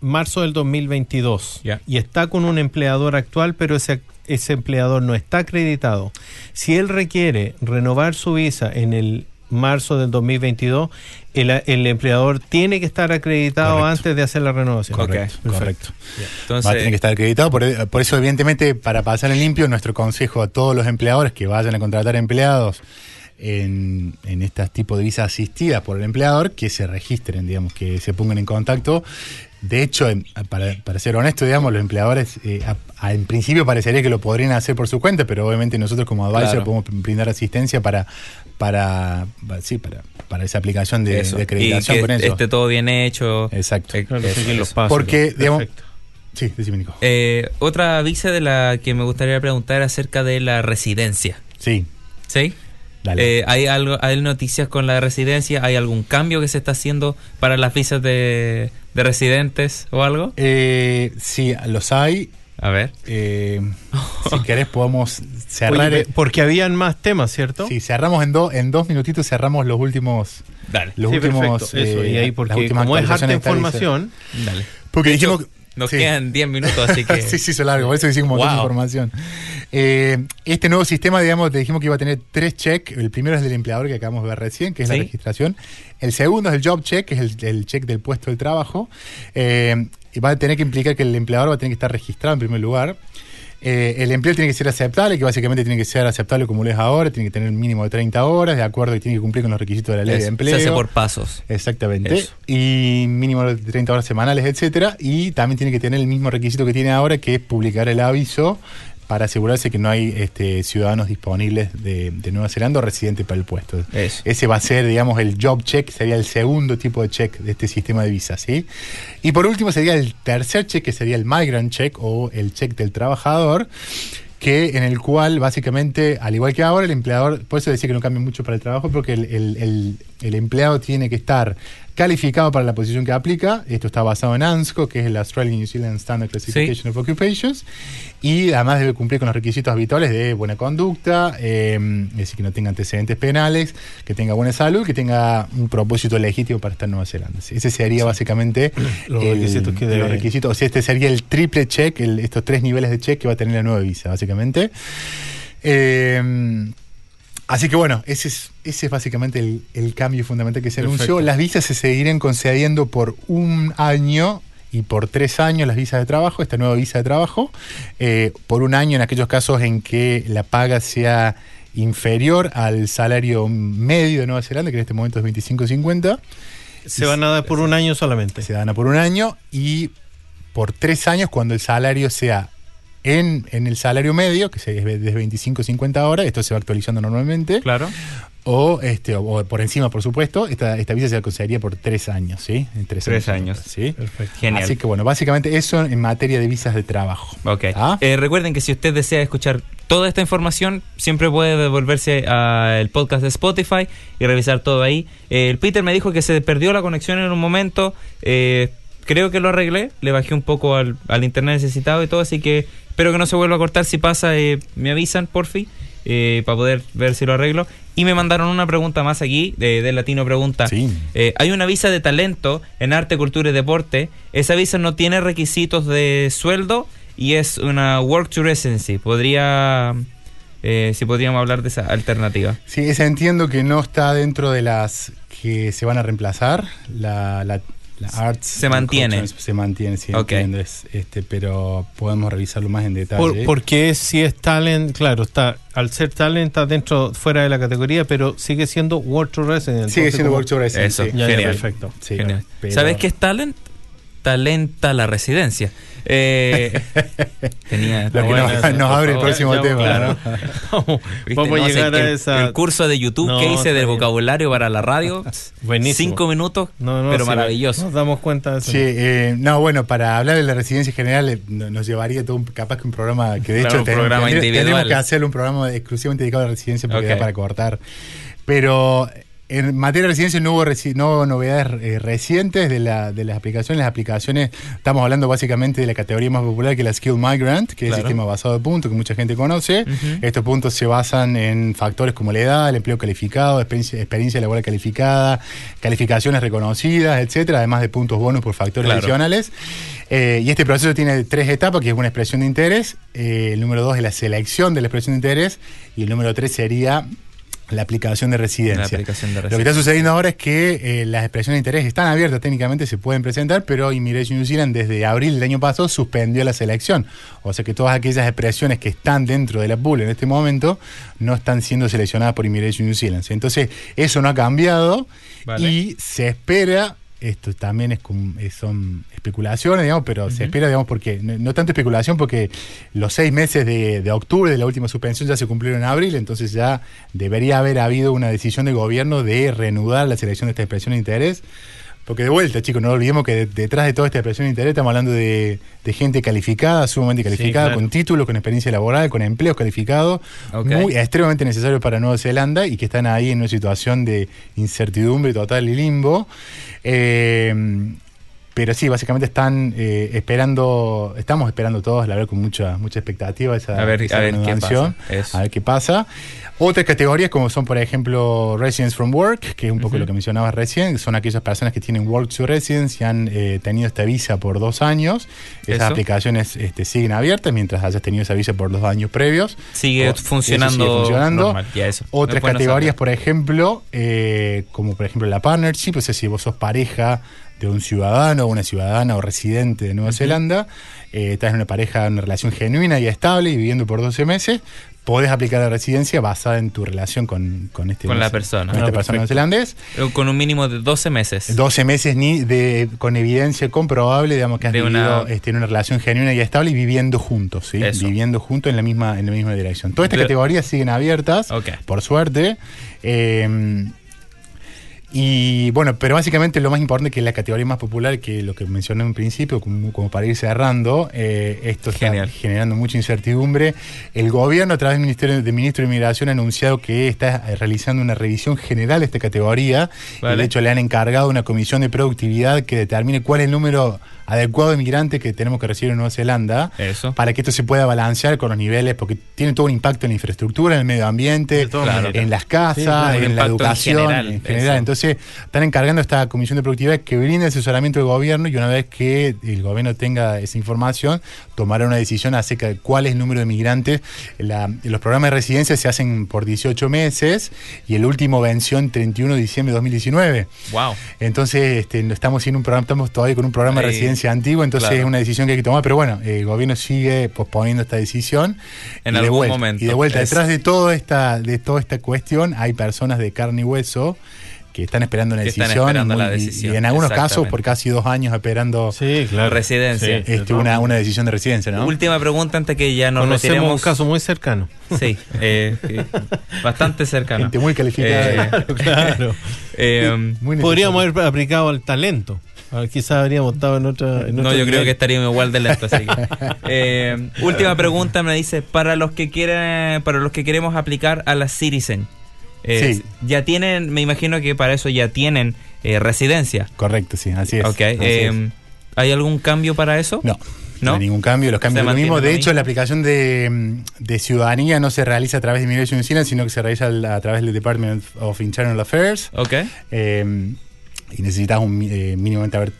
marzo del 2022 Ya. y está con un empleador actual, pero ese, ese empleador no está acreditado. Si él requiere renovar su visa en el marzo del 2022, el, el empleador tiene que estar acreditado Correcto. antes de hacer la renovación. Correcto. Entonces, va a tener que estar acreditado. Por, por eso, evidentemente, para pasar en limpio, nuestro consejo a todos los empleadores que vayan a contratar empleados en, en este tipo de visas asistidas por el empleador, que se registren, digamos, que se pongan en contacto. De hecho, en- para, para ser honesto, digamos, los empleadores eh, a- a- en principio parecería que lo podrían hacer por su cuenta, pero obviamente nosotros como advisor Claro. podemos brindar asistencia para, para, para- sí, para, para esa aplicación de, eso. de acreditación y que con eso. esté todo bien hecho. Exacto. Eh, Claro, eso, seguir los eso. pasos. Porque, digamos- Perfecto. Sí, decime, Nico. Eh, otra visa de la que me gustaría preguntar acerca de la residencia. Sí, ¿Sí? dale. Eh, ¿hay, algo, ¿Hay noticias con la residencia? ¿Hay algún cambio que se está haciendo para las visas de, de residentes o algo? Eh, sí, los hay. A ver. Eh, (laughs) si querés podemos cerrar. Oye, eh, porque habían más temas, ¿cierto? sí, cerramos en, dos en dos minutitos, cerramos los últimos. Dale. Los Sí, últimos. perfecto. Eso, eh, y ahí las porque últimas como es información, Dale. Porque dijimos. Nos Sí. quedan 10 minutos, así que. (laughs) sí, sí, eso largo, por eso hicimos Wow. información. Eh, este nuevo sistema, digamos, te dijimos que iba a tener tres checks. El primero es del empleador que acabamos de ver recién, que es Sí. la registración. El segundo es el job check, que es el, el check del puesto del trabajo. Eh, va a tener que implicar que el empleador va a tener que estar registrado en primer lugar. Eh, el empleo tiene que ser aceptable, que básicamente tiene que ser aceptable como lo es ahora, tiene que tener un mínimo de 30 horas, de acuerdo que tiene que cumplir con los requisitos de la ley de empleo. Se hace por pasos. Exactamente. Eso. Y mínimo de 30 horas semanales, etcétera. Y también tiene que tener el mismo requisito que tiene ahora, que es publicar el aviso para asegurarse que no hay este, ciudadanos disponibles de, de Nueva Zelanda o residentes para el puesto. Eso. Ese va a ser, digamos, el job check, sería el segundo tipo de check de este sistema de visas, ¿sí? Y por último sería el tercer check, que sería el migrant check o el check del trabajador, que en el cual básicamente, al igual que ahora, el empleador, por eso decía que no cambia mucho para el trabajo, porque el, el- el- el empleado tiene que estar calificado para la posición que aplica. Esto está basado en ANSCO, que es el Australian New Zealand Standard Classification of Occupations, y además debe cumplir con los requisitos habituales de buena conducta, eh, es decir, que no tenga antecedentes penales, que tenga buena salud, que tenga un propósito legítimo para estar en Nueva Zelanda. Ese sería básicamente (clears throat) Los el- requisitos que debe- los requisitos. O sea, este sería el triple check, el- estos tres niveles de check que va a tener la nueva visa, básicamente. Eh, así que bueno, ese es, ese es básicamente el, el cambio fundamental que se Perfecto. anunció. Las visas se seguirán concediendo por un año y por tres años las visas de trabajo, esta nueva visa de trabajo, eh, por un año en aquellos casos en que la paga sea inferior al salario medio de Nueva Zelanda, que en este momento es 25.50 Se van a dar por un año solamente. se dan a por un año y por tres años cuando el salario sea en, en el salario medio, que se es de 25 50 horas, esto se va actualizando normalmente, Claro. o este o, o por encima, por supuesto, esta, esta visa se concedería por tres años, ¿sí? En tres, Tres años. ¿sí? Perfecto. Genial. Así que bueno, básicamente eso en materia de visas de trabajo. Ok. ¿Ah? Eh, recuerden que si usted desea escuchar toda esta información, siempre puede devolverse al podcast de Spotify y revisar todo ahí. Eh, el Peter me dijo que se perdió la conexión en un momento. eh, creo que lo arreglé. Le bajé un poco al, al internet necesitado y todo, así que espero que no se vuelva a cortar. Si pasa, eh, me avisan, porfi. eh, para poder ver si lo arreglo. Y me mandaron una pregunta más aquí, de, de Latino Pregunta. Sí. Eh, hay una visa de talento en arte, cultura y deporte. Esa visa no tiene requisitos de sueldo y es una work to residency. Podría, eh, si podríamos hablar de esa alternativa. Sí, esa entiendo que no está dentro de las que se van a reemplazar. La, la, la arts Se mantiene. culture Se mantiene, sí, Ok. entiendo, es, este, pero podemos revisarlo más en detalle. Por- porque si es talent, claro, está al ser talent está dentro, fuera de la categoría, pero sigue siendo World to Resident. Sigue siendo como- work to resident, Eso. sí. Ya, ya, Genial. perfecto. Sí, Genial. pero- ¿Sabes qué es talent? Talenta la residencia. Eh, (laughs) tenía, Lo que Bueno, nos, (laughs) eso, nos por abre el próximo Ya, tema. claro. ¿no? (laughs) vamos ¿Viste? vamos No, a llegar el, a esa. el curso de YouTube que hice del vocabulario para la radio. Buenísimo. Cinco minutos, No, no, pero sí, maravilloso. Nos damos cuenta de eso. Sí, eh, no, bueno, para hablar de la residencia general eh, no- nos llevaría todo un, capaz que un programa que de Claro, hecho un ten- programa tendría- individual. tendríamos que hacer un programa exclusivamente dedicado a la residencia porque da para cortar. Pero en materia de residencia no hubo, reci- no novedades eh, recientes de, la, de las aplicaciones. Las aplicaciones, estamos hablando básicamente de la categoría más popular que es la Skill Migrant, que es el sistema basado de puntos que mucha gente conoce. Estos puntos se basan en factores como la edad, el empleo calificado, experiencia, experiencia laboral calificada, calificaciones reconocidas, etcétera, además de puntos bonus por factores Claro. adicionales. Eh, y este proceso tiene tres etapas, que es una expresión de interés. eh, el número dos es la selección de la expresión de interés. Y el número tres sería la aplicación de residencia. La aplicación de Lo que está sucediendo ahora es que eh, las expresiones de interés están abiertas técnicamente, se pueden presentar, pero Immigration New Zealand desde abril del año pasado suspendió la selección. O sea que todas aquellas expresiones que están dentro de la pool en este momento no están siendo seleccionadas por Immigration New Zealand. Entonces, eso no ha cambiado Vale. y se espera. Esto también es como- eh, son especulaciones, digamos, pero se espera, digamos, porque no, no tanto especulación, porque los seis meses de, de octubre de la última suspensión ya se cumplieron en abril, entonces ya debería haber habido una decisión del gobierno de reanudar la selección de esta expresión de interés. Porque de vuelta, chicos, no olvidemos que de- detrás de toda esta expresión de interés estamos hablando de, de gente calificada, sumamente calificada, claro. con títulos, con experiencia laboral, con empleos calificados, muy extremadamente necesarios para Nueva Zelanda y que están ahí en una situación de incertidumbre total y limbo. Eh, Pero sí, básicamente están eh, esperando, estamos esperando todos, la verdad, con mucha mucha expectativa esa, A ver- esa a ver qué pasa. Eso. A ver qué pasa. Otras categorías como son, por ejemplo, Residence from Work, que es un poco lo que mencionabas recién, que son aquellas personas que tienen Work to Residence y han eh, tenido esta visa por dos años. Esas Eso. aplicaciones este, siguen abiertas mientras hayas tenido esa visa por dos años previos. Sigue O- funcionando. sigue funcionando. normal, ya eso. Otras categorías, por ejemplo, eh, como por ejemplo la partnership, o sea, si vos sos pareja de un ciudadano, una ciudadana o residente de Nueva Zelanda, eh, estás en una pareja, una relación genuina y estable y viviendo por 12 meses, podés aplicar la residencia basada en tu relación con, con este Con la persona. con Ah, persona neozelandés. Con un mínimo de 12 meses. 12 meses ni de, con evidencia comprobable, digamos, que has De vivido una- este, en una relación genuina y estable y viviendo juntos, ¿sí? Eso. Viviendo juntos en la misma, en la misma dirección. Todas estas De- categorías siguen abiertas, por suerte. Eh, y bueno, pero básicamente lo más importante que la categoría más popular, que lo que mencioné en principio, como, como para ir cerrando, eh, esto está generando mucha incertidumbre. El gobierno, a través del Ministerio de Ministro de Inmigración, ha anunciado que está realizando una revisión general de esta categoría. Y de hecho, le han encargado una comisión de productividad que determine cuál es el número adecuado de migrantes que tenemos que recibir en Nueva Zelanda Eso. para que esto se pueda balancear con los niveles, porque tiene todo un impacto en la infraestructura, en el medio ambiente, Claro. en las casas, Sí, claro, un en la impacto en educación, general, en general. eso. Entonces, están encargando a esta comisión de productividad que brinde asesoramiento del gobierno y una vez que el gobierno tenga esa información, tomará una decisión acerca de cuál es el número de migrantes. La- los programas de residencia se hacen por 18 meses y el último venció en 31 de diciembre de 2019. Wow. Entonces, este, no estamos en un programa, estamos todavía con un programa de residencia antiguo, entonces claro. es una decisión que hay que tomar, pero bueno, el gobierno sigue posponiendo esta decisión. En algún vuelta- momento. Y de vuelta, Es- detrás de toda esta, de toda esta cuestión, hay personas de carne y hueso que están esperando una decisión. esperando y la decisión, Y en algunos casos, por casi dos años esperando Sí, claro. Residencia. Sí, este, una, una decisión de residencia, ¿no? Última pregunta antes que ya nos Conocemos retiremos. un caso muy cercano. Sí, eh, bastante cercano. Gente muy calificada. Eh, claro. (laughs) eh, Muy. Podríamos haber aplicado al talento. Ah, Quizás habríamos estado en otra. en no, yo creo que estaríamos igual de lento. Así que. (laughs) Eh, última pregunta me dice para los que quieren, para los que queremos aplicar a la Citizen. Eh, Sí. Ya tienen, me imagino que para eso ya tienen eh, residencia. Correcto, sí, así es. Ok. así eh, es. ¿Hay algún cambio para eso? No. ¿No? No hay ningún cambio, los cambios son lo mismo. De hecho, la aplicación de, de ciudadanía no se realiza a través de Immigration New Zealand, sino que se realiza al- a través del Department of Internal Affairs. Ok. Eh, y necesitas un, eh, mínimamente haber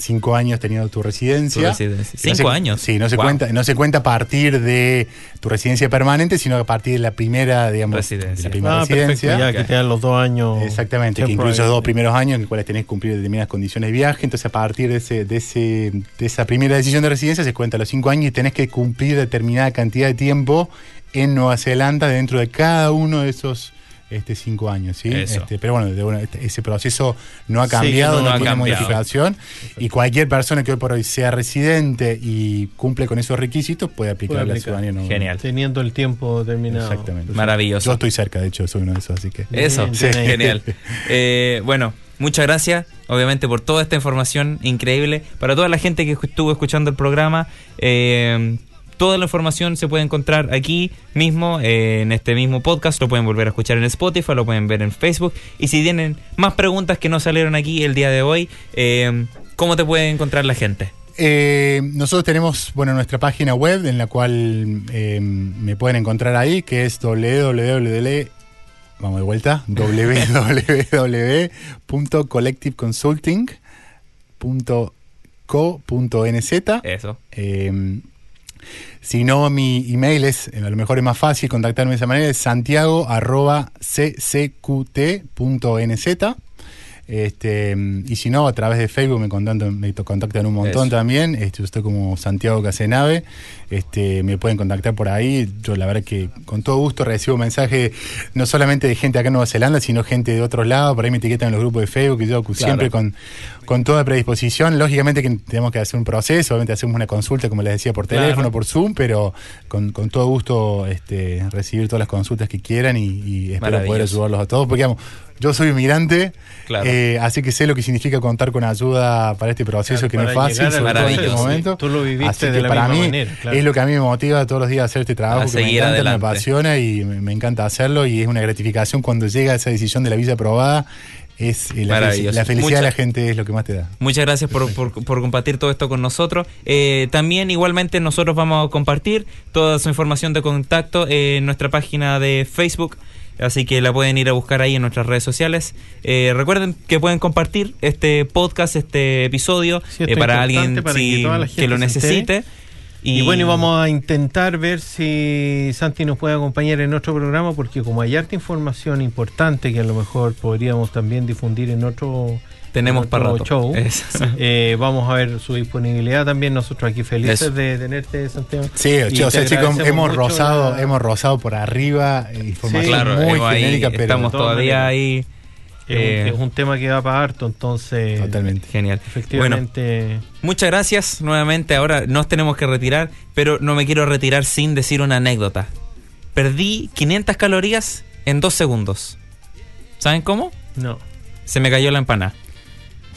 cinco años teniendo tu residencia. Tu residencia. No Cinco se- años. Sí, no se, Wow. cuenta, no se cuenta a partir de tu residencia permanente, sino a partir de la primera, digamos, Residencia. de la primera Ah, perfecto, residencia. ya que te dan los dos años. Exactamente, que temporary. los dos primeros años en los cuales tenés que cumplir determinadas condiciones de viaje. Entonces, a partir de, ese, de, ese, de esa primera decisión de residencia, se cuenta los cinco años y tenés que cumplir determinada cantidad de tiempo en Nueva Zelanda dentro de cada uno de esos este, cinco años. ¿sí? Este, pero bueno, de una- este- ese proceso no ha Sí, cambiado, no no, ha tiene cambiado. modificación. Y cualquier persona que hoy por hoy sea residente y cumple con esos requisitos puede aplicar Puede la ciudadanía. no- Genial. Teniendo el tiempo determinado. Exactamente. Maravilloso. Yo estoy cerca, de hecho, soy uno de esos, así que. Eso, sí, genial. (laughs) Eh, bueno, muchas gracias, obviamente, por toda esta información increíble. Para toda la gente que estuvo escuchando el programa, eh, toda la información se puede encontrar aquí mismo, eh, en este mismo podcast. Lo pueden volver a escuchar en Spotify, lo pueden ver en Facebook. Y si tienen más preguntas que no salieron aquí el día de hoy, eh, ¿cómo te puede encontrar la gente? Eh, nosotros tenemos bueno nuestra página web en la cual eh, me pueden encontrar ahí, que es www. Vamos de vuelta, (laughs) www.collectiveconsulting.co.nz. Eso. Eh, si no, mi email es, a lo mejor es más fácil contactarme de esa manera, es santiago arroba ccqt.nz. Este, y si no, a través de Facebook me contactan, me contactan un montón Eso. también. Este, yo estoy como Santiago Casenave. Este, me pueden contactar por ahí. Yo la verdad que con todo gusto recibo mensajes no solamente de gente acá en Nueva Zelanda, sino gente de otros lados. Por ahí me etiquetan en los grupos de Facebook y yo siempre con, con toda predisposición. Lógicamente que tenemos que hacer un proceso, obviamente hacemos una consulta, como les decía, por Claro. teléfono, por Zoom, pero con, con todo gusto este, recibir todas las consultas que quieran y, y espero poder ayudarlos a todos. Porque digamos, yo soy inmigrante, Claro. eh, así que sé lo que significa contar con ayuda para este proceso Claro, que no es fácil, sobre todo en este momento. sí. Tú lo viviste Así de que la para misma mí manera, claro. es lo que a mí me motiva todos los días a hacer este A trabajo que me encanta, adelante. me apasiona y me, me encanta hacerlo y es una gratificación cuando llega esa decisión de la visa aprobada. es eh, la, felicidad Mucha- de la gente es lo que más te da. Muchas gracias por, por- por compartir todo esto con nosotros. Eh, también igualmente nosotros vamos a compartir toda su información de contacto en nuestra página de Facebook. Así que la pueden ir a buscar ahí en nuestras redes sociales. Eh, recuerden que pueden compartir este podcast, este episodio, Sí, eh, para alguien importante para si- que lo necesite. Y, bueno, y vamos a intentar ver si Santi nos puede acompañar en otro programa, porque como hay harta información importante que a lo mejor podríamos también difundir en otro, Tenemos en para otro rato. show, (laughs) Es- eh, vamos a ver su disponibilidad también. Nosotros aquí felices Eso. de tenerte, Santiago. Sí, Y o sea, chicos, hemos rozado, la- hemos rozado por arriba eh, información claro, muy hemos ahí- genérica, pero estamos todavía ahí. Es, un- eh, es un tema que va para harto, entonces totalmente. Genial. Bueno, efectivamente... Muchas gracias nuevamente. Ahora nos tenemos que retirar, pero no me quiero retirar sin decir una anécdota. Perdí 500 calorías en dos segundos. ¿Saben cómo? no. Se me cayó la empanada.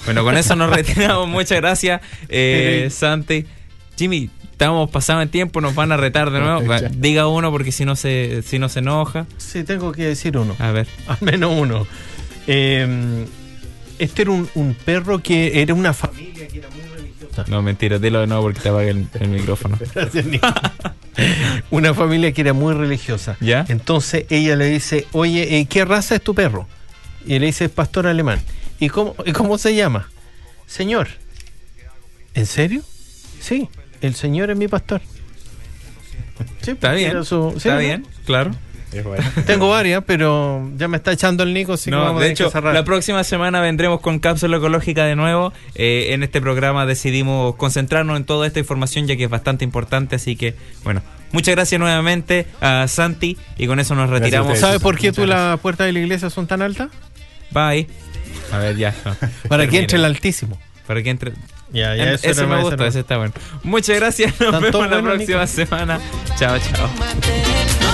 Bueno, con eso nos (laughs) retiramos. Muchas gracias, eh, Santi. Jimmy, estamos pasados en tiempo, nos van a retar de nuevo. Va. Diga uno porque si no se, si no se enoja. Sí, tengo que decir uno. A ver. Al menos uno. Eh, este era un, un perro que era una familia que era muy religiosa. No, mentira, dilo de nuevo porque te apaga el, el micrófono. (laughs) Gracias, Nico. una familia que era muy religiosa. ¿Ya? Entonces ella le dice, oye, eh, ¿qué raza es tu perro? Y él le dice, pastor alemán. ¿Y cómo, y cómo se llama? Señor. ¿En serio? Sí, el señor es mi pastor. Sí, Está bien. sí, Está ¿no? bien, claro. Es bueno. (laughs) Tengo varias, pero ya me está echando el Nico, así que No, vamos a de tener que hecho, cerrar. la próxima semana vendremos con cápsula ecológica de nuevo. Eh, en este programa decidimos concentrarnos en toda esta información ya que es bastante importante, así que bueno, muchas gracias nuevamente a Santi y con eso nos retiramos. ustedes. ¿Sabes por qué tú las puertas de la iglesia son tan altas? Bye. A ver, ya. no. (laughs) Para que entre el altísimo. Para que entre. Ya, En- ese me gusta, ese está bueno. Muchas gracias. Nos Tanto vemos la próxima Nico. semana. Chao, chao.